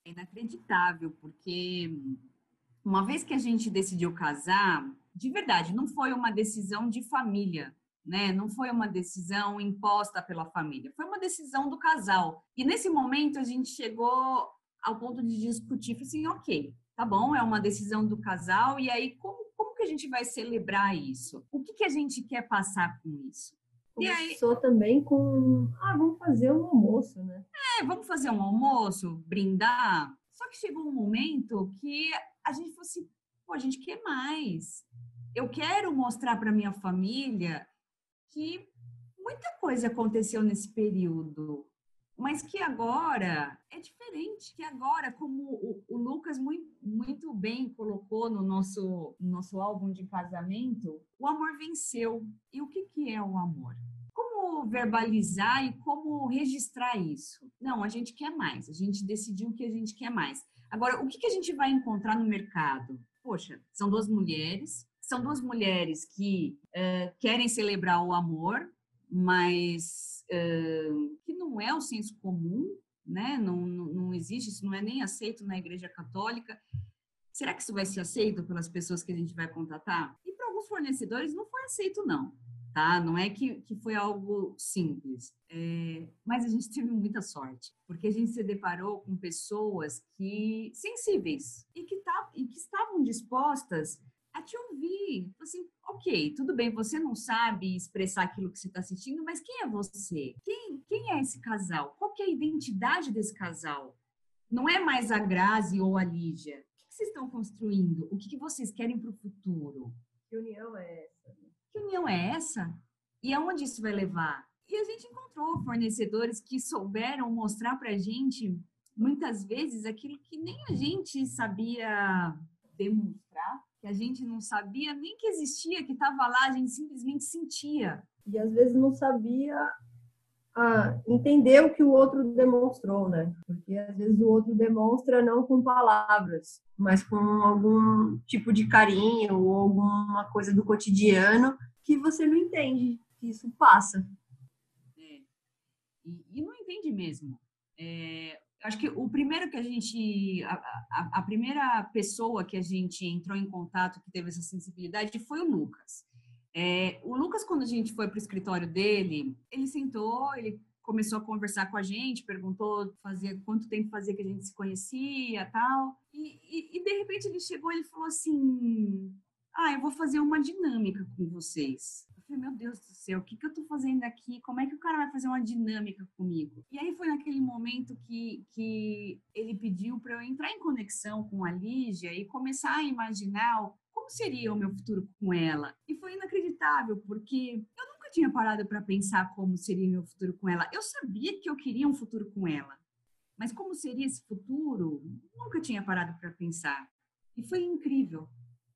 É inacreditável, porque uma vez que a gente decidiu casar, de verdade, não foi uma decisão de família, né? Não foi uma decisão imposta pela família, foi uma decisão do casal. E nesse momento a gente chegou ao ponto de discutir, assim, ok, tá bom, é uma decisão do casal, e aí como, como que a gente vai celebrar isso? O que, que a gente quer passar com isso? Começou aí... também com, ah, vamos fazer um almoço, né? É, vamos fazer um almoço, brindar. Só que chegou um momento que a gente falou assim, pô, a gente quer mais. Eu quero mostrar para minha família que muita coisa aconteceu nesse período mas que agora é diferente, que agora, como o, o Lucas muito, muito, bem colocou no nosso, no nosso álbum de casamento, o amor venceu. E o que, que é o amor? Como verbalizar e como registrar isso? Não, a gente quer mais, a gente decidiu que a gente quer mais. Agora, o que, que a gente vai encontrar no mercado? Poxa, são duas mulheres, são duas mulheres que uh, querem celebrar o amor, mas que não é o senso comum, né? Não, não, não existe, isso não é nem aceito na Igreja Católica. Será que isso vai ser aceito pelas pessoas que a gente vai contatar? E para alguns fornecedores não foi aceito, não. Tá? Não é que, que foi algo simples, é, mas a gente teve muita sorte, porque a gente se deparou com pessoas que sensíveis e que, tá, e que estavam dispostas a te ouvir. Assim, ok, tudo bem, você não sabe expressar aquilo que você está sentindo, mas quem é você? Quem, quem é esse casal? Qual é a identidade desse casal? Não é mais a Grazi ou a Lígia. O que, vocês estão construindo? O que, que vocês querem para o futuro? Que união é essa? Que união é essa? E aonde isso vai levar? E a gente encontrou fornecedores que souberam mostrar para a gente, muitas vezes, aquilo que nem a gente sabia demonstrar que a gente não sabia nem que existia, que estava lá, a gente simplesmente sentia. E às vezes não sabia ah, entender o que o outro demonstrou, né? Porque às vezes o outro demonstra não com palavras, mas com algum tipo de carinho ou alguma coisa do cotidiano que você não entende, que isso passa. É. E, e não entende mesmo. É, acho que o primeiro que a gente, a, a, a, primeira pessoa que a gente entrou em contato que teve essa sensibilidade foi o Lucas. É, o Lucas, quando a gente foi para o escritório dele, ele sentou, ele começou a conversar com a gente, perguntou fazia quanto tempo fazia que a gente se conhecia, tal. E, e, e de repente ele chegou ele falou assim: "Ah, eu vou fazer uma dinâmica com vocês" falei, meu Deus do céu, o que, que eu tô fazendo aqui? Como é que o cara vai fazer uma dinâmica comigo? E aí foi naquele momento que, que ele pediu para eu entrar em conexão com a Lígia e começar a imaginar como seria o meu futuro com ela. E foi inacreditável, porque eu nunca tinha parado para pensar como seria meu futuro com ela. Eu sabia que eu queria um futuro com ela. Mas como seria esse futuro? Nunca tinha parado para pensar. E foi incrível,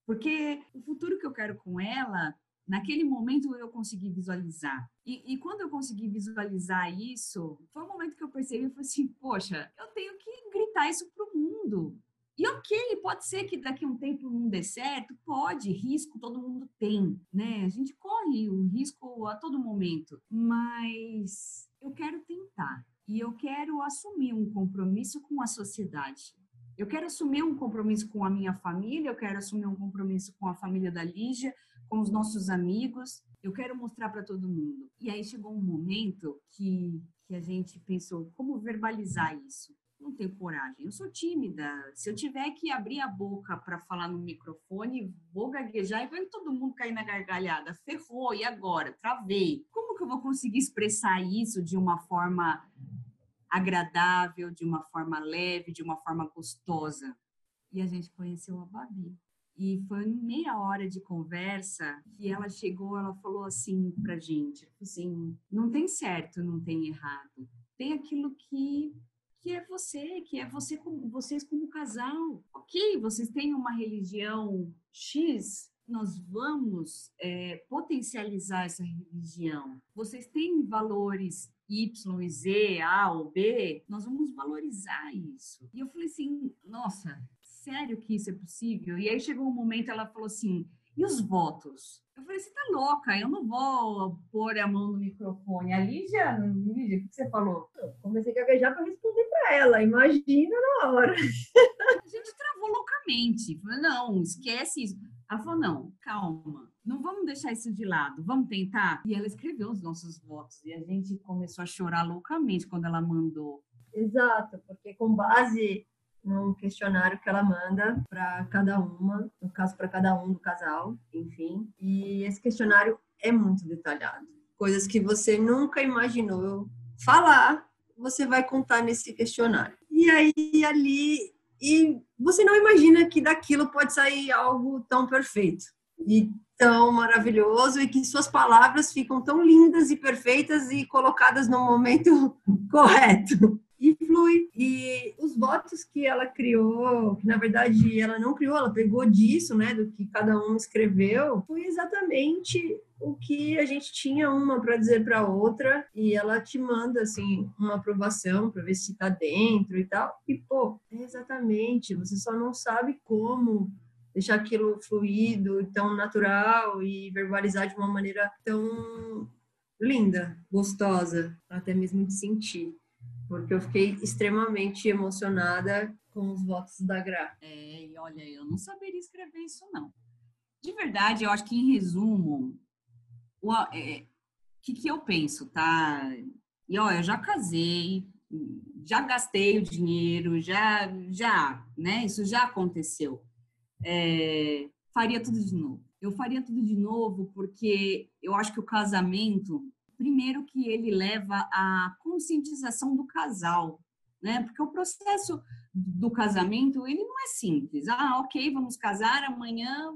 porque o futuro que eu quero com ela Naquele momento eu consegui visualizar. E, e, quando eu consegui visualizar isso, foi um momento que eu percebi, eu falei assim, poxa, eu tenho que gritar isso para o mundo. E ok, pode ser que daqui a um tempo não dê certo, pode, risco todo mundo tem, né? A gente corre o risco a todo momento, mas eu quero tentar e eu quero assumir um compromisso com a sociedade. Eu quero assumir um compromisso com a minha família, eu quero assumir um compromisso com a família da Lígia, com os nossos amigos. Eu quero mostrar para todo mundo. E aí chegou um momento que, que a gente pensou, como verbalizar isso? Não tenho coragem, eu sou tímida. Se eu tiver que abrir a boca para falar no microfone, vou gaguejar e vai todo mundo cair na gargalhada. Ferrou, e agora? Travei. Como que eu vou conseguir expressar isso de uma forma agradável, de uma forma leve, de uma forma gostosa? E a gente conheceu a Babi. E foi meia hora de conversa que ela chegou, ela falou assim pra gente, assim, não tem certo, não tem errado. Tem aquilo que que é você, que é você como vocês como casal. OK, vocês têm uma religião X, nós vamos é, potencializar essa religião. Vocês têm valores Y Z, A ou B, nós vamos valorizar isso. E eu falei assim, nossa, sério que isso é possível? E aí chegou um momento, ela falou assim, e os votos? Eu falei, você tá louca, eu não vou pôr a mão no microfone. A Lígia, Lígia, o que você falou? Eu comecei a gaguejar para responder para ela, imagina na hora. A gente travou loucamente. Falei, não, esquece isso. Ela falou, não, calma, não vamos deixar isso de lado, vamos tentar? E ela escreveu os nossos votos e a gente começou a chorar loucamente quando ela mandou. Exato, porque com base num questionário que ela manda para cada uma, no caso para cada um do casal, enfim. E esse questionário é muito detalhado. Coisas que você nunca imaginou falar, você vai contar nesse questionário. E aí ali e você não imagina que daquilo pode sair algo tão perfeito e tão maravilhoso e que suas palavras ficam tão lindas e perfeitas e colocadas no momento correto e flui. E os votos que ela criou, que na verdade ela não criou, ela pegou disso, né, do que cada um escreveu, foi exatamente o que a gente tinha uma para dizer para outra e ela te manda assim uma aprovação para ver se tá dentro e tal. E pô, é exatamente, você só não sabe como deixar aquilo fluido, tão natural e verbalizar de uma maneira tão linda, gostosa, até mesmo de sentir porque eu fiquei extremamente emocionada com os votos da Gra. É, e olha, eu não saberia escrever isso, não. De verdade, eu acho que, em resumo, o é, que, que eu penso, tá? E, ó, eu já casei, já gastei o dinheiro, já, já, né? Isso já aconteceu. É, faria tudo de novo. Eu faria tudo de novo porque eu acho que o casamento primeiro que ele leva à conscientização do casal, né? Porque o processo do casamento, ele não é simples. Ah, ok, vamos casar, amanhã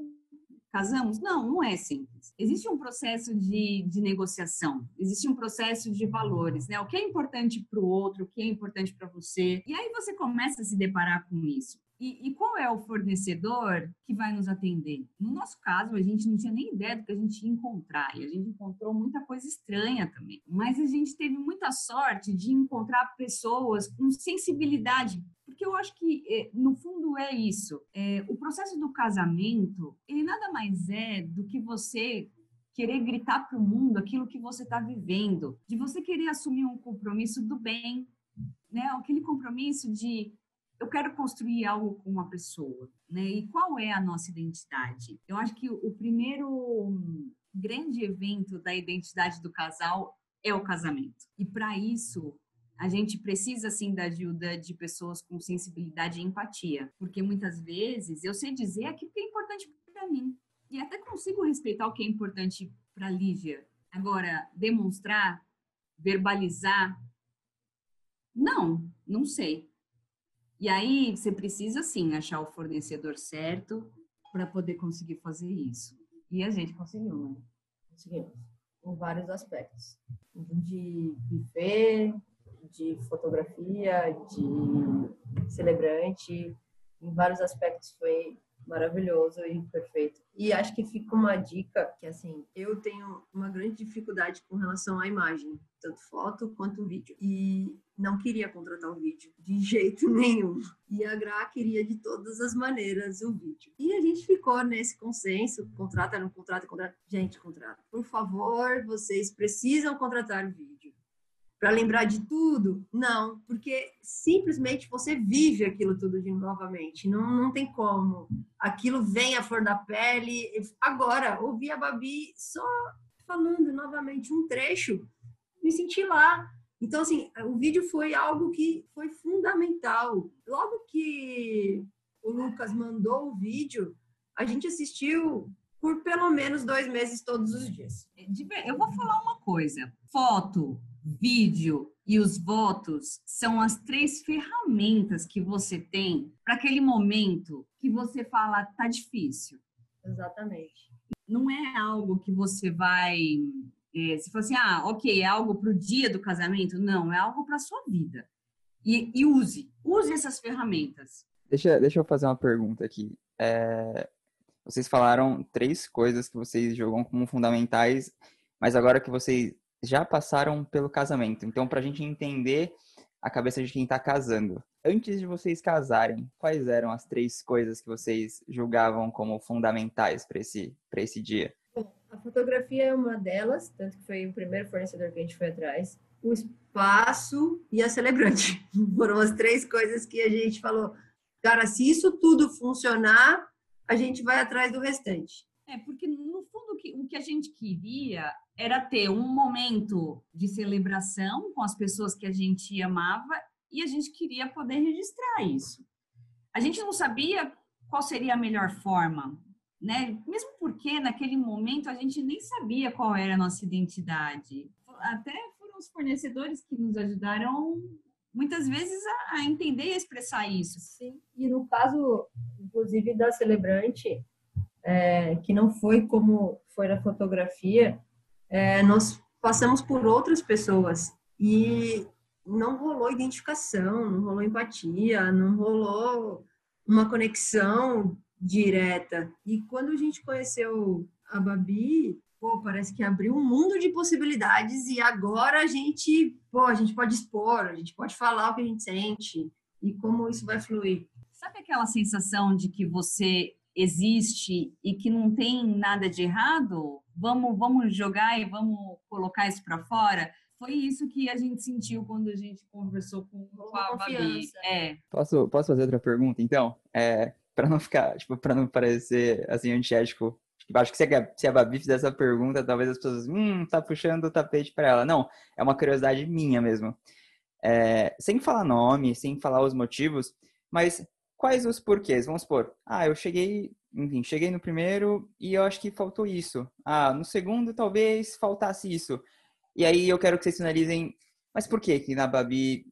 casamos. Não, não é simples. Existe um processo de, de negociação, existe um processo de valores, né? O que é importante para o outro, o que é importante para você. E aí você começa a se deparar com isso. E, e, qual é o fornecedor que vai nos atender? No nosso caso, a gente não tinha nem ideia do que a gente ia encontrar, e a gente encontrou muita coisa estranha também. Mas a gente teve muita sorte de encontrar pessoas com sensibilidade, porque eu acho que, é, no fundo, é isso. É, o processo do casamento, ele nada mais é do que você querer gritar para o mundo aquilo que você está vivendo, de você querer assumir um compromisso do bem, né? Aquele compromisso de eu quero construir algo com uma pessoa, né? E qual é a nossa identidade? Eu acho que o primeiro grande evento da identidade do casal é o casamento. E para isso, a gente precisa sim da ajuda de pessoas com sensibilidade e empatia, porque muitas vezes eu sei dizer aquilo que é importante para mim e até consigo respeitar o que é importante para Lívia. Agora, demonstrar, verbalizar, não, não sei. E aí você precisa sim achar o fornecedor certo para poder conseguir fazer isso. E a gente conseguiu, né? Conseguimos. Em vários aspectos. De buffet, de fotografia, de celebrante, em vários aspectos foi maravilhoso e perfeito. E acho que fica uma dica que assim, eu tenho uma grande dificuldade com relação à imagem, tanto foto quanto vídeo. E não queria contratar o vídeo de jeito nenhum. E a Gra queria de todas as maneiras o vídeo. E a gente ficou nesse consenso, contrata, não contrata, contrata. Gente, contrata. Por favor, vocês precisam contratar o vídeo para lembrar de tudo? Não, porque simplesmente você vive aquilo tudo de novamente. Não, não tem como. Aquilo vem à flor da pele. Agora, ouvi a Babi só falando novamente um trecho, me senti lá. Então, assim, o vídeo foi algo que foi fundamental. Logo que o Lucas mandou o vídeo, a gente assistiu por pelo menos dois meses todos os dias. Eu vou falar uma coisa: foto, vídeo e os votos são as três ferramentas que você tem para aquele momento que você fala tá difícil. Exatamente. Não é algo que você vai é, se fosse assim, ah, ok, é algo para o dia do casamento. Não, é algo para a sua vida. E, e, use, use essas ferramentas. Deixa, deixa eu fazer uma pergunta aqui. É, vocês falaram três coisas que vocês jogam como fundamentais, mas agora que vocês já passaram pelo casamento. Então, para a gente entender a cabeça de quem está casando, Antes de vocês casarem, quais eram as três coisas que vocês julgavam como fundamentais para esse, esse dia? Fotografia é uma delas, tanto que foi o primeiro fornecedor que a gente foi atrás. O espaço e a celebrante. Foram as três coisas que a gente falou. Cara, se isso tudo funcionar, a gente vai atrás do restante. É, porque no fundo o que a gente queria era ter um momento de celebração com as pessoas que a gente amava e a gente queria poder registrar isso. A gente não sabia qual seria a melhor forma, né? Mesmo porque naquele momento a gente nem sabia qual era a nossa identidade. Até foram os fornecedores que nos ajudaram muitas vezes a, a entender e expressar isso. Sim. E no caso, inclusive da celebrante, é, que não foi como foi na fotografia, é, nós passamos por outras pessoas e não rolou identificação, não rolou empatia, não rolou uma conexão direta. E quando a gente conheceu a Babi, pô, parece que abriu um mundo de possibilidades e agora a gente, pô, a gente pode expor, a gente pode falar o que a gente sente e como isso vai fluir. Sabe aquela sensação de que você existe e que não tem nada de errado, vamos, vamos jogar e vamos colocar isso para fora. Foi isso que a gente sentiu quando a gente conversou com, com a Babi. É. Posso, posso fazer outra pergunta, então? É, para não ficar, tipo, para não parecer assim antiético. Acho que se a, se a Babi fizesse essa pergunta, talvez as pessoas, hum, tá puxando o tapete para ela. Não, é uma curiosidade minha mesmo. É, sem falar nome, sem falar os motivos, mas quais os porquês? Vamos supor, ah, eu cheguei, enfim, cheguei no primeiro e eu acho que faltou isso. Ah, no segundo talvez faltasse isso. E aí eu quero que vocês finalizem, mas por que que na Babi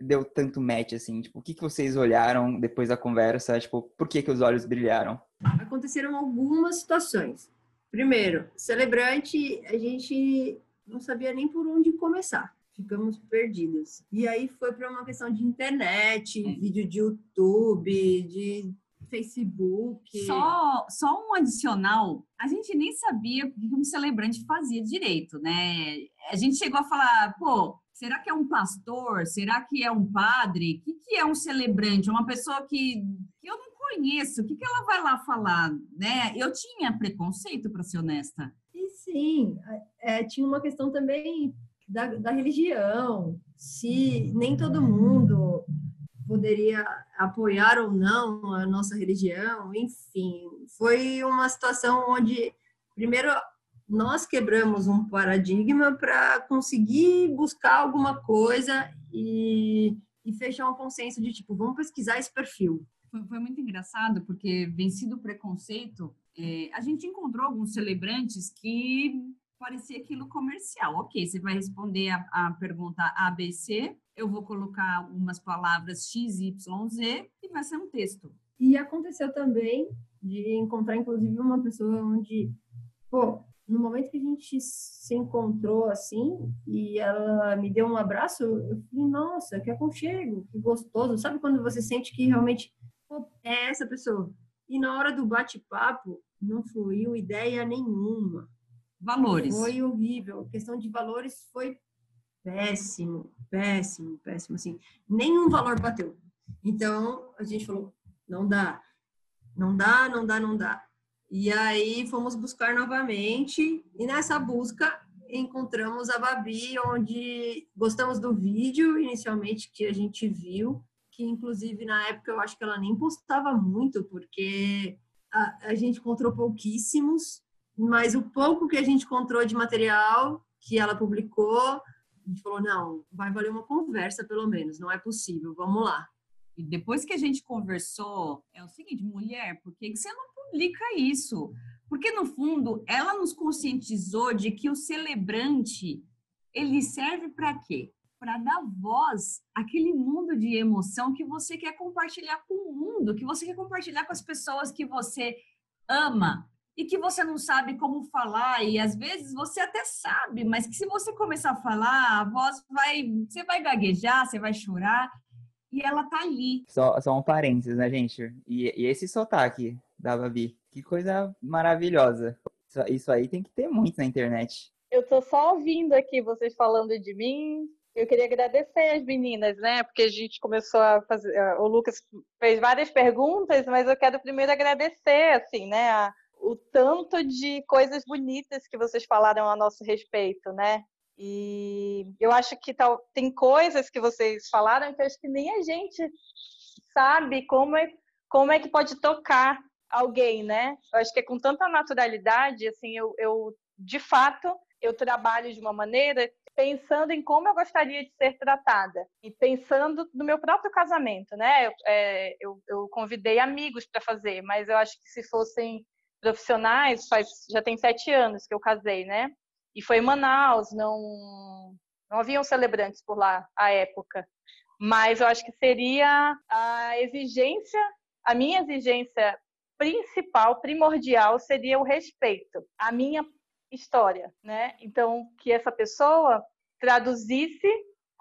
deu tanto match assim? Tipo, o que que vocês olharam depois da conversa? Tipo, por que que os olhos brilharam? Aconteceram algumas situações. Primeiro, celebrante, a gente não sabia nem por onde começar ficamos perdidos. E aí foi para uma questão de internet, é. vídeo de YouTube, de Facebook. Só, só um adicional, a gente nem sabia o que um celebrante fazia direito, né? A gente chegou a falar, pô, será que é um pastor? Será que é um padre? O que, que é um celebrante? Uma pessoa que, que eu não conheço, o que, que ela vai lá falar, né? Eu tinha preconceito, para ser honesta. E sim, é, tinha uma questão também da, da religião, se nem todo mundo poderia apoiar ou não a nossa religião, enfim, foi uma situação onde, primeiro, nós quebramos um paradigma para conseguir buscar alguma coisa e, e, fechar um consenso de tipo, vamos pesquisar esse perfil. Foi, foi muito engraçado, porque, vencido o preconceito, é, a gente encontrou alguns celebrantes que parecia aquilo comercial. Ok, você vai responder a, a pergunta ABC, eu vou colocar algumas palavras X, Y, Z e vai ser um texto. E aconteceu também de encontrar, inclusive, uma pessoa onde, pô, no momento que a gente se encontrou assim e ela me deu um abraço, eu falei, nossa, que aconchego, que gostoso. Sabe quando você sente que realmente é essa pessoa? E na hora do bate-papo, não fluiu ideia nenhuma. Valores. Foi horrível. A questão de valores foi péssimo, péssimo, péssimo. Assim, nenhum valor bateu. Então, a gente falou, não dá, não dá, não dá, não dá. E aí fomos buscar novamente, e nessa busca encontramos a Babi, onde gostamos do vídeo inicialmente que a gente viu, que inclusive na época eu acho que ela nem postava muito, porque a, a gente encontrou pouquíssimos, mas o pouco que a gente encontrou de material que ela publicou, a gente falou, não, vai valer uma conversa pelo menos, não é possível, vamos lá. E depois que a gente conversou, é o seguinte, mulher, por que você não publica isso? Porque, no fundo, ela nos conscientizou de que o celebrante, ele serve para quê? Para dar voz àquele mundo de emoção que você quer compartilhar com o mundo, que você quer compartilhar com as pessoas que você ama, e que você não sabe como falar, e às vezes você até sabe, mas que se você começar a falar, a voz vai. Você vai gaguejar, você vai chorar, e ela tá ali. Só, só um parênteses, né, gente? E, e esse sotaque da Babi, que coisa maravilhosa. Isso, isso aí tem que ter muito na internet. Eu tô só ouvindo aqui vocês falando de mim, Eu queria agradecer as meninas, né? Porque a gente começou a fazer. O Lucas fez várias perguntas, mas eu quero primeiro agradecer, assim, né? A, o tanto de coisas bonitas que vocês falaram a nosso respeito, né? E eu acho que tal, tem coisas que vocês falaram que eu acho que nem a gente sabe como é, como é que pode tocar alguém, né? Eu acho que é com tanta naturalidade, assim, eu, eu de fato eu trabalho de uma maneira pensando em como eu gostaria de ser tratada e pensando no meu próprio casamento, né? Eu, é, eu, eu convidei amigos para fazer, mas eu acho que se fossem profissionais, faz já tem sete anos que eu casei, né? E foi em Manaus, não não haviam celebrantes por lá à época, mas eu acho que seria a exigência, a minha exigência principal, primordial, seria o respeito. A minha história, né? Então, que essa pessoa traduzisse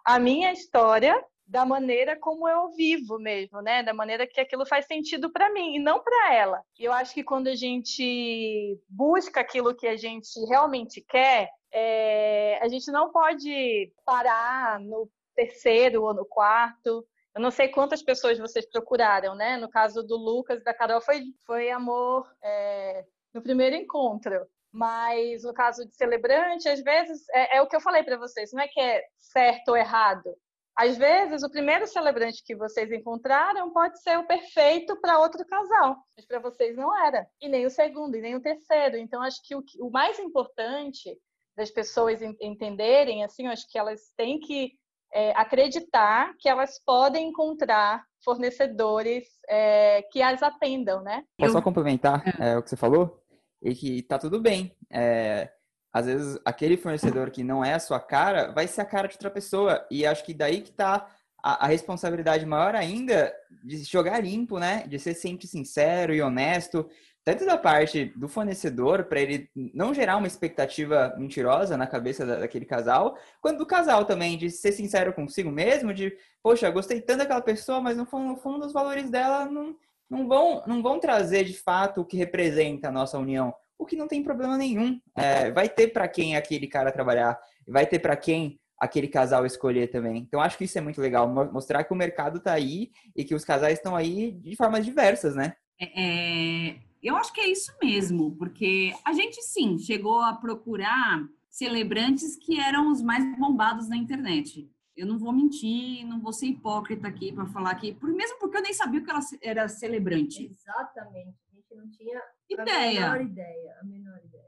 a minha história da maneira como eu vivo mesmo, né? Da maneira que aquilo faz sentido para mim e não para ela. E eu acho que quando a gente busca aquilo que a gente realmente quer, é... a gente não pode parar no terceiro ou no quarto. Eu não sei quantas pessoas vocês procuraram, né? No caso do Lucas e da Carol foi, foi amor é... no primeiro encontro. Mas no caso de celebrante, às vezes é, é o que eu falei para vocês, não é que é certo ou errado. Às vezes, o primeiro celebrante que vocês encontraram pode ser o perfeito para outro casal, mas para vocês não era. E nem o segundo, e nem o terceiro. Então, acho que o, o mais importante das pessoas entenderem, assim, acho que elas têm que é, acreditar que elas podem encontrar fornecedores é, que as atendam, né? Posso só complementar é, o que você falou? e que tá tudo bem. É, às vezes, aquele fornecedor que não é a sua cara vai ser a cara de outra pessoa. E acho que daí que tá a, a responsabilidade maior ainda de jogar limpo, né? De ser sempre sincero e honesto. Tanto da parte do fornecedor, para ele não gerar uma expectativa mentirosa na cabeça da, daquele casal, quanto do casal também, de ser sincero consigo mesmo, de, poxa, gostei tanto daquela pessoa, mas no fundo, no fundo os valores dela não, não vão, não vão trazer de fato o que representa a nossa união, o que não tem problema nenhum. É, vai ter para quem aquele cara trabalhar, vai ter para quem aquele casal escolher também. Então acho que isso é muito legal, mostrar que o mercado está aí e que os casais estão aí de formas diversas, né? É, é, eu acho que é isso mesmo, porque a gente sim chegou a procurar celebrantes que eram os mais bombados na internet. Eu não vou mentir, não vou ser hipócrita aqui para falar que, por mesmo porque eu nem sabia que ela era celebrante. Exatamente. A gente não tinha ideia. a menor ideia, a menor ideia.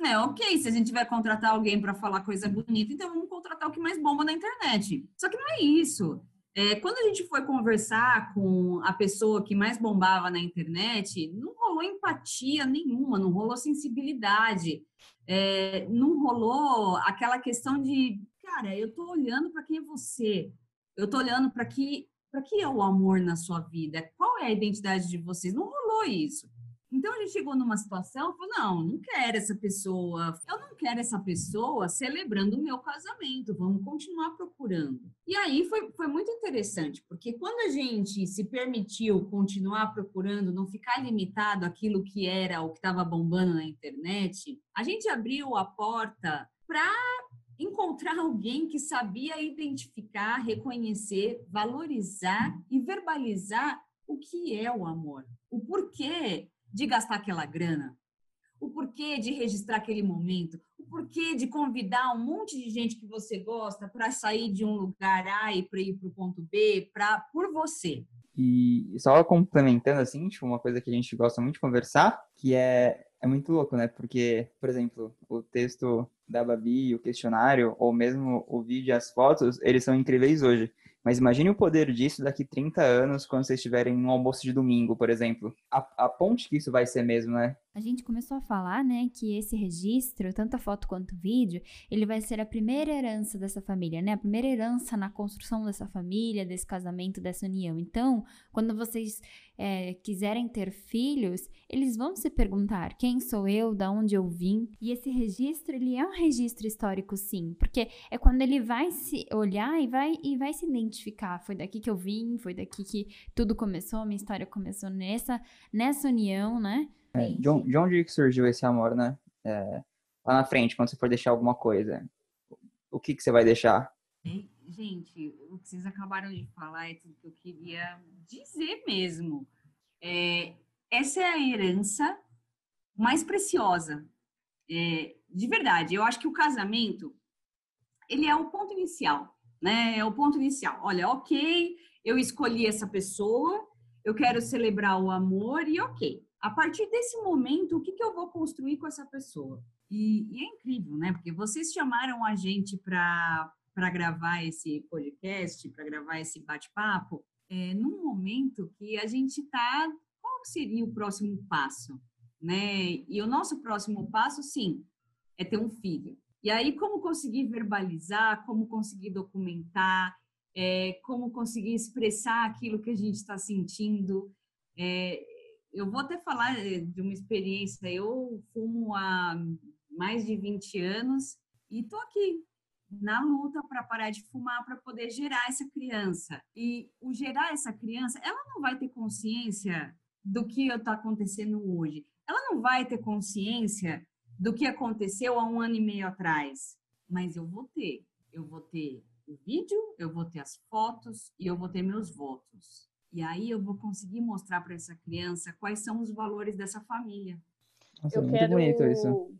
É, ok, se a gente vai contratar alguém para falar coisa bonita, então vamos contratar o que mais bomba na internet. Só que não é isso. É, quando a gente foi conversar com a pessoa que mais bombava na internet, não rolou empatia nenhuma, não rolou sensibilidade, é, não rolou aquela questão de cara, eu tô olhando para quem é você. Eu tô olhando para que para que é o amor na sua vida? Qual é a identidade de vocês? Não rolou isso. Então a gente chegou numa situação, falou, não, não quero essa pessoa, eu não quero essa pessoa celebrando o meu casamento, vamos continuar procurando. E aí foi, foi muito interessante, porque quando a gente se permitiu continuar procurando, não ficar limitado àquilo que era o que estava bombando na internet, a gente abriu a porta para encontrar alguém que sabia identificar, reconhecer, valorizar e verbalizar o que é o amor, o porquê de gastar aquela grana, o porquê de registrar aquele momento, o porquê de convidar um monte de gente que você gosta para sair de um lugar A e para ir para o ponto B, para por você. E só complementando assim, tipo, uma coisa que a gente gosta muito de conversar, que é é muito louco, né? Porque, por exemplo, o texto da Babi, o questionário, ou mesmo o vídeo e as fotos, eles são incríveis hoje. Mas imagine o poder disso daqui 30 anos, quando vocês estiverem no almoço de domingo, por exemplo. A, a ponte que isso vai ser mesmo, né? A gente começou a falar, né, que esse registro, tanto a foto quanto o vídeo, ele vai ser a primeira herança dessa família, né? A primeira herança na construção dessa família, desse casamento, dessa união. Então, quando vocês é, quiserem ter filhos, eles vão se perguntar quem sou eu, da onde eu vim. E esse registro, ele é um registro histórico, sim, porque é quando ele vai se olhar e vai, e vai se identificar. Foi daqui que eu vim, foi daqui que tudo começou, minha história começou nessa, nessa união, né? É, de, de, onde surgiu esse amor, né? É, lá na frente, quando você for deixar alguma coisa, o que, que você vai deixar? Gente, o que vocês acabaram de falar é tudo que eu queria dizer mesmo. É, essa é a herança mais preciosa. É, de verdade, eu acho que o casamento, ele é o ponto inicial, né? É o ponto inicial. Olha, ok, eu escolhi essa pessoa, eu quero celebrar o amor e ok. A partir desse momento, o que, que eu vou construir com essa pessoa? E, e é incrível, né? Porque vocês chamaram a gente para gravar esse podcast, para gravar esse bate-papo, é, num momento que a gente está. Qual seria o próximo passo? Né? E o nosso próximo passo, sim, é ter um filho. E aí, como conseguir verbalizar, como conseguir documentar, é, como conseguir expressar aquilo que a gente está sentindo. É, eu vou até falar é, de uma experiência. Eu fumo há mais de 20 anos e estou aqui na luta para parar de fumar para poder gerar essa criança. E o gerar essa criança, ela não vai ter consciência do que está acontecendo hoje. Ela não vai ter consciência do que aconteceu há um ano e meio atrás. Mas eu vou ter. Eu vou ter o vídeo, eu vou ter as fotos e eu vou ter meus votos. E aí eu vou conseguir mostrar para essa criança quais são os valores dessa família. Nossa, Eu é muito quero- bonito isso.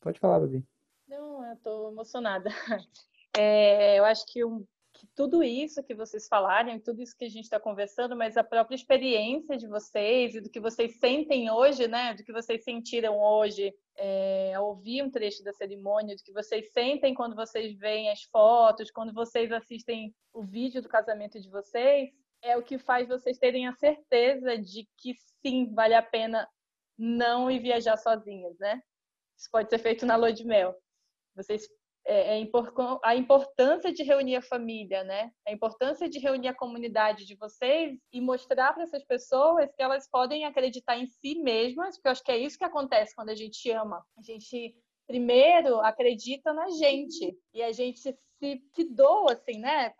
Pode falar, Babi. Não, eu tô emocionada. É, eu acho que, um- que tudo isso que vocês falaram, tudo isso que a gente está conversando, mas a própria experiência de vocês e do que vocês sentem hoje, né? Do que vocês sentiram hoje, é, ao ouvir um trecho da cerimônia, do que vocês sentem quando vocês veem as fotos, quando vocês assistem o vídeo do casamento de vocês, é o que faz vocês terem a certeza de que sim, vale a pena não ir viajar sozinhas, né? Isso pode ser feito na lua de mel. Vocês é, é a importância de reunir a família, né? A importância de reunir a comunidade de vocês e mostrar para essas pessoas que elas podem acreditar em si mesmas, porque eu acho que é isso que acontece quando a gente ama. A gente primeiro acredita na gente e a gente se, se doa assim, né,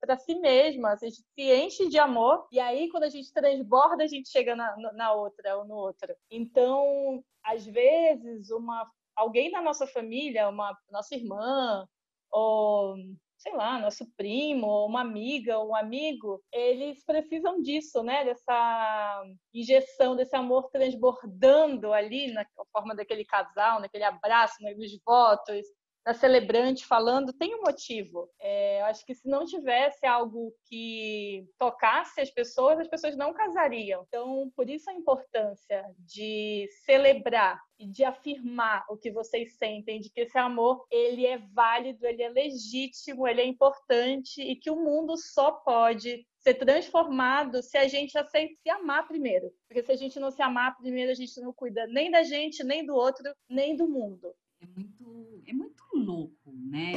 para si mesma, a gente se enche de amor e aí quando a gente transborda a gente chega na, na outra ou no outro. Então, às vezes uma alguém da nossa família, uma nossa irmã, ou sei lá, nosso primo, ou uma amiga, ou um amigo, eles precisam disso, né? Dessa injeção, desse amor transbordando ali na forma daquele casal, naquele abraço, nos votos, na celebrante falando, tem um motivo. É, eu acho que se não tivesse algo que tocasse as pessoas, as pessoas não casariam. Então, por isso a importância de celebrar e de afirmar o que vocês sentem, de que esse amor ele é válido, ele é legítimo, ele é importante e que o mundo só pode ser transformado se a gente aceita se amar primeiro. Porque se a gente não se amar primeiro, a gente não cuida nem da gente, nem do outro, nem do mundo. É muito, é muito louco, né?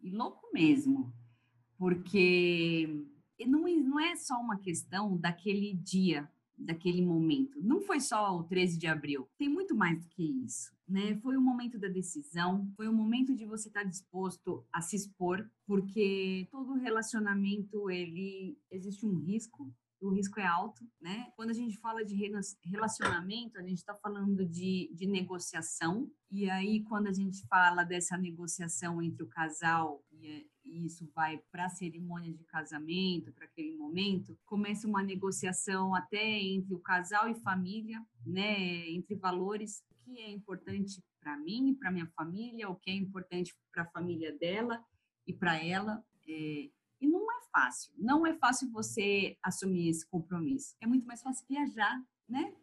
E louco mesmo, porque não, não é só uma questão daquele dia, daquele momento. Não foi só o 13 de abril, tem muito mais do que isso. Né? Foi o momento da decisão, foi o momento de você estar disposto a se expor, porque todo relacionamento ele existe um risco, o risco é alto, né? Quando a gente fala de relacionamento, a gente está falando de, de negociação, e aí quando a gente fala dessa negociação entre o casal, e, e isso vai para a cerimônia de casamento, para aquele momento, começa uma negociação até entre o casal e família, né? Entre valores, o que é importante para mim, para minha família, o que é importante para a família dela e para ela. É, e não é fácil, não é fácil você assumir esse compromisso. É muito mais fácil viajar, né?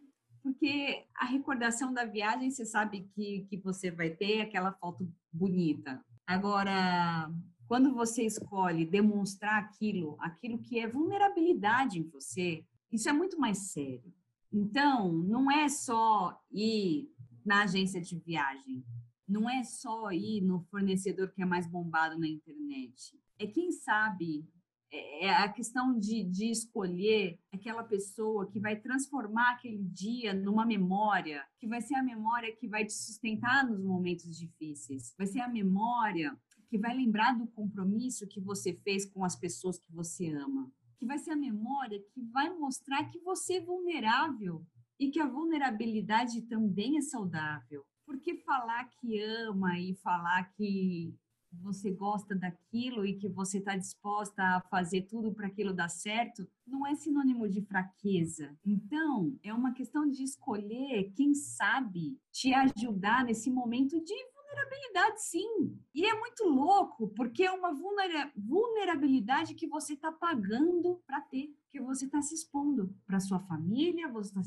Porque a recordação da viagem, você sabe que, que você vai ter aquela foto bonita. Agora, quando você escolhe demonstrar aquilo, aquilo que é vulnerabilidade em você, isso é muito mais sério. Então, não é só ir na agência de viagem, não é só ir no fornecedor que é mais bombado na internet é quem sabe é a questão de, de escolher aquela pessoa que vai transformar aquele dia numa memória, que vai ser a memória que vai te sustentar nos momentos difíceis, vai ser a memória que vai lembrar do compromisso que você fez com as pessoas que você ama, que vai ser a memória que vai mostrar que você é vulnerável e que a vulnerabilidade também é saudável. Porque falar que ama e falar que você gosta daquilo e que você está disposta a fazer tudo para aquilo dar certo, não é sinônimo de fraqueza. Então, é uma questão de escolher quem sabe te ajudar nesse momento de vulnerabilidade, sim. E é muito louco, porque é uma vulnerabilidade que você está pagando para ter, que você está se expondo para sua família, você está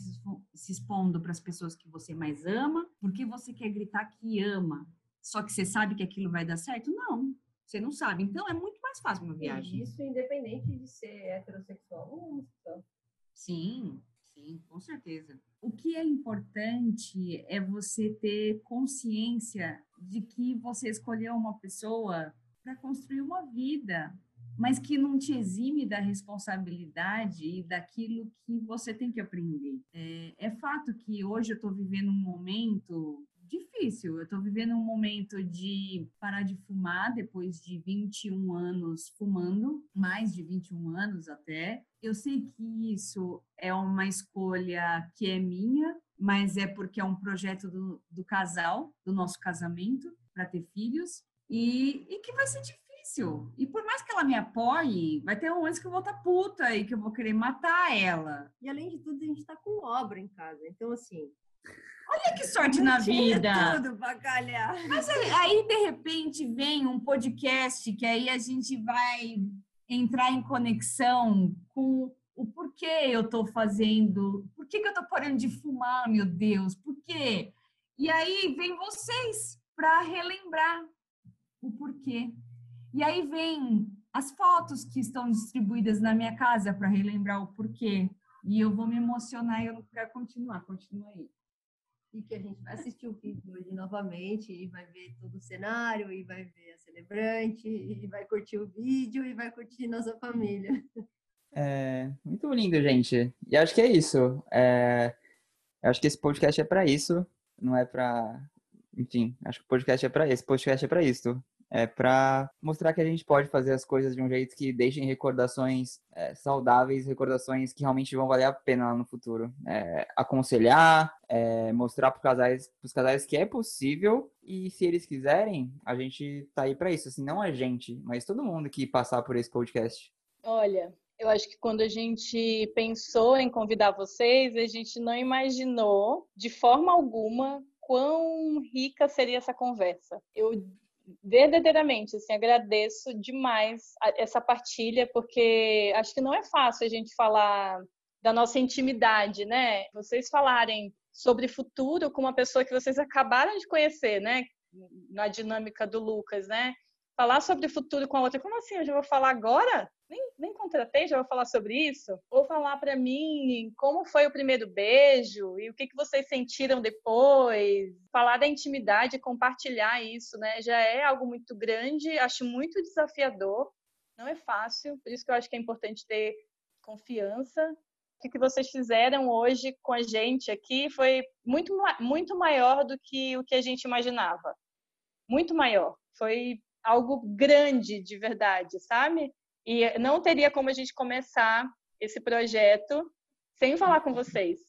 se expondo para as pessoas que você mais ama, porque você quer gritar que ama, só que você sabe que aquilo vai dar certo? Não, você não sabe. Então é muito mais fácil uma viagem. Isso independente de ser heterossexual ou homossexual. Sim, sim, com certeza. O que é importante é você ter consciência de que você escolheu uma pessoa para construir uma vida, mas que não te exime da responsabilidade e daquilo que você tem que aprender. É, é fato que hoje eu estou vivendo um momento difícil. Eu estou vivendo um momento de parar de fumar depois de 21 anos fumando, mais de 21 anos até. Eu sei que isso é uma escolha que é minha, mas é porque é um projeto do, do casal, do nosso casamento, para ter filhos, e, e que vai ser difícil. E por mais que ela me apoie, vai ter momentos que eu vou estar tá puta e que eu vou querer matar ela. E além de tudo, a gente está com obra em casa. Então, assim, Olha que sorte na vida. Tudo bacalhau. Mas aí, aí, de repente, vem um podcast que aí a gente vai entrar em conexão com o porquê eu estou fazendo, por que, que eu estou parando de fumar, meu Deus, por quê? E aí vem vocês para relembrar o porquê. E aí vem as fotos que estão distribuídas na minha casa para relembrar o porquê. E eu vou me emocionar e eu não quero continuar. Continua aí e que a gente vai assistir o vídeo hoje novamente e vai ver todo o cenário e vai ver a celebrante e vai curtir o vídeo e vai curtir nossa família. É, muito lindo, gente. E acho que é isso. É, acho que esse podcast é para isso, não é para, enfim, acho que o podcast é para isso. podcast é para isso é para mostrar que a gente pode fazer as coisas de um jeito que deixem recordações é, saudáveis, recordações que realmente vão valer a pena lá no futuro. É, aconselhar, é, mostrar para os casais, casais que é possível e se eles quiserem, a gente tá aí para isso. Assim, não a gente, mas todo mundo que passar por esse podcast. Olha, eu acho que quando a gente pensou em convidar vocês, a gente não imaginou de forma alguma quão rica seria essa conversa. Eu verdadeiramente, assim, agradeço demais essa partilha, porque acho que não é fácil a gente falar da nossa intimidade, né? Vocês falarem sobre futuro com uma pessoa que vocês acabaram de conhecer, né? Na dinâmica do Lucas, né? Falar sobre o futuro com a outra. Como assim? Eu já vou falar agora? Nem, nem contratei, já vou falar sobre isso? Ou falar para mim como foi o primeiro beijo e o que, que vocês sentiram depois? Falar da intimidade, compartilhar isso, né? Já é algo muito grande, acho muito desafiador. Não é fácil, por isso que eu acho que é importante ter confiança. O que vocês fizeram hoje com a gente aqui foi muito, muito maior do que o que a gente imaginava. Muito maior. Foi algo grande de verdade, sabe? E não teria como a gente começar esse projeto sem falar com vocês.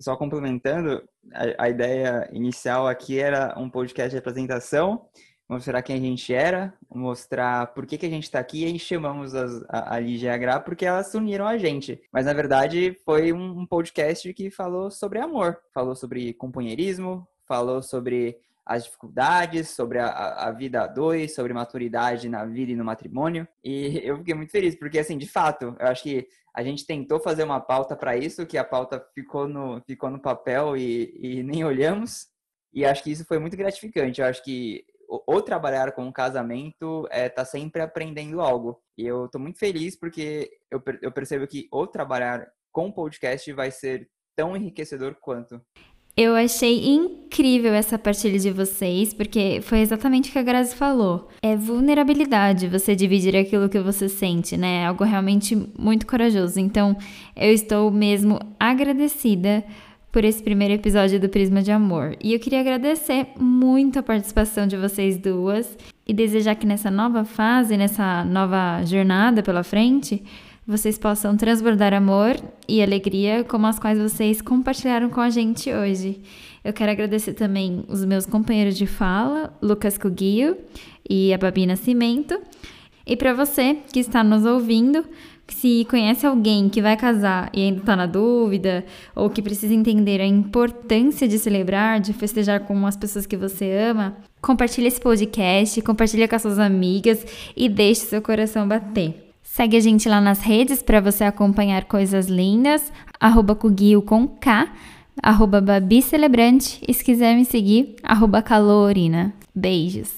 Só complementando, a, a ideia inicial aqui era um podcast de apresentação, mostrar quem a gente era, mostrar por que, que a gente está aqui e chamamos as, a, a Gra porque elas uniram a gente. Mas na verdade foi um, um podcast que falou sobre amor, falou sobre companheirismo, falou sobre as dificuldades, sobre a, a, vida a dois, sobre maturidade na vida e no matrimônio. E eu fiquei muito feliz, porque, assim, de fato, eu acho que a gente tentou fazer uma pauta para isso, que a pauta ficou no, ficou no papel e, e nem olhamos. E acho que isso foi muito gratificante. Eu acho que ou trabalhar com um casamento é tá sempre aprendendo algo. E eu tô muito feliz porque eu, eu percebo que ou trabalhar com podcast vai ser tão enriquecedor quanto. Eu achei incrível essa partilha de vocês, porque foi exatamente o que a Grazi falou. É vulnerabilidade você dividir aquilo que você sente, né? É algo realmente muito corajoso. Então, eu estou mesmo agradecida por esse primeiro episódio do Prisma de Amor. E eu queria agradecer muito a participação de vocês duas e desejar que nessa nova fase, nessa nova jornada pela frente, vocês possam transbordar amor e alegria como as quais vocês compartilharam com a gente hoje. Eu quero agradecer também os meus companheiros de fala, Lucas Cuguio e a Babi Nascimento. E para você que está nos ouvindo, se conhece alguém que vai casar e ainda está na dúvida, ou que precisa entender a importância de celebrar, de festejar com as pessoas que você ama, compartilhe esse podcast, compartilhe com as suas amigas e deixe seu coração bater. Segue a gente lá nas redes para você acompanhar coisas lindas, arroba Kugio com K, arroba Babi Celebrante, e se quiser me seguir, arroba Calorina. Beijos!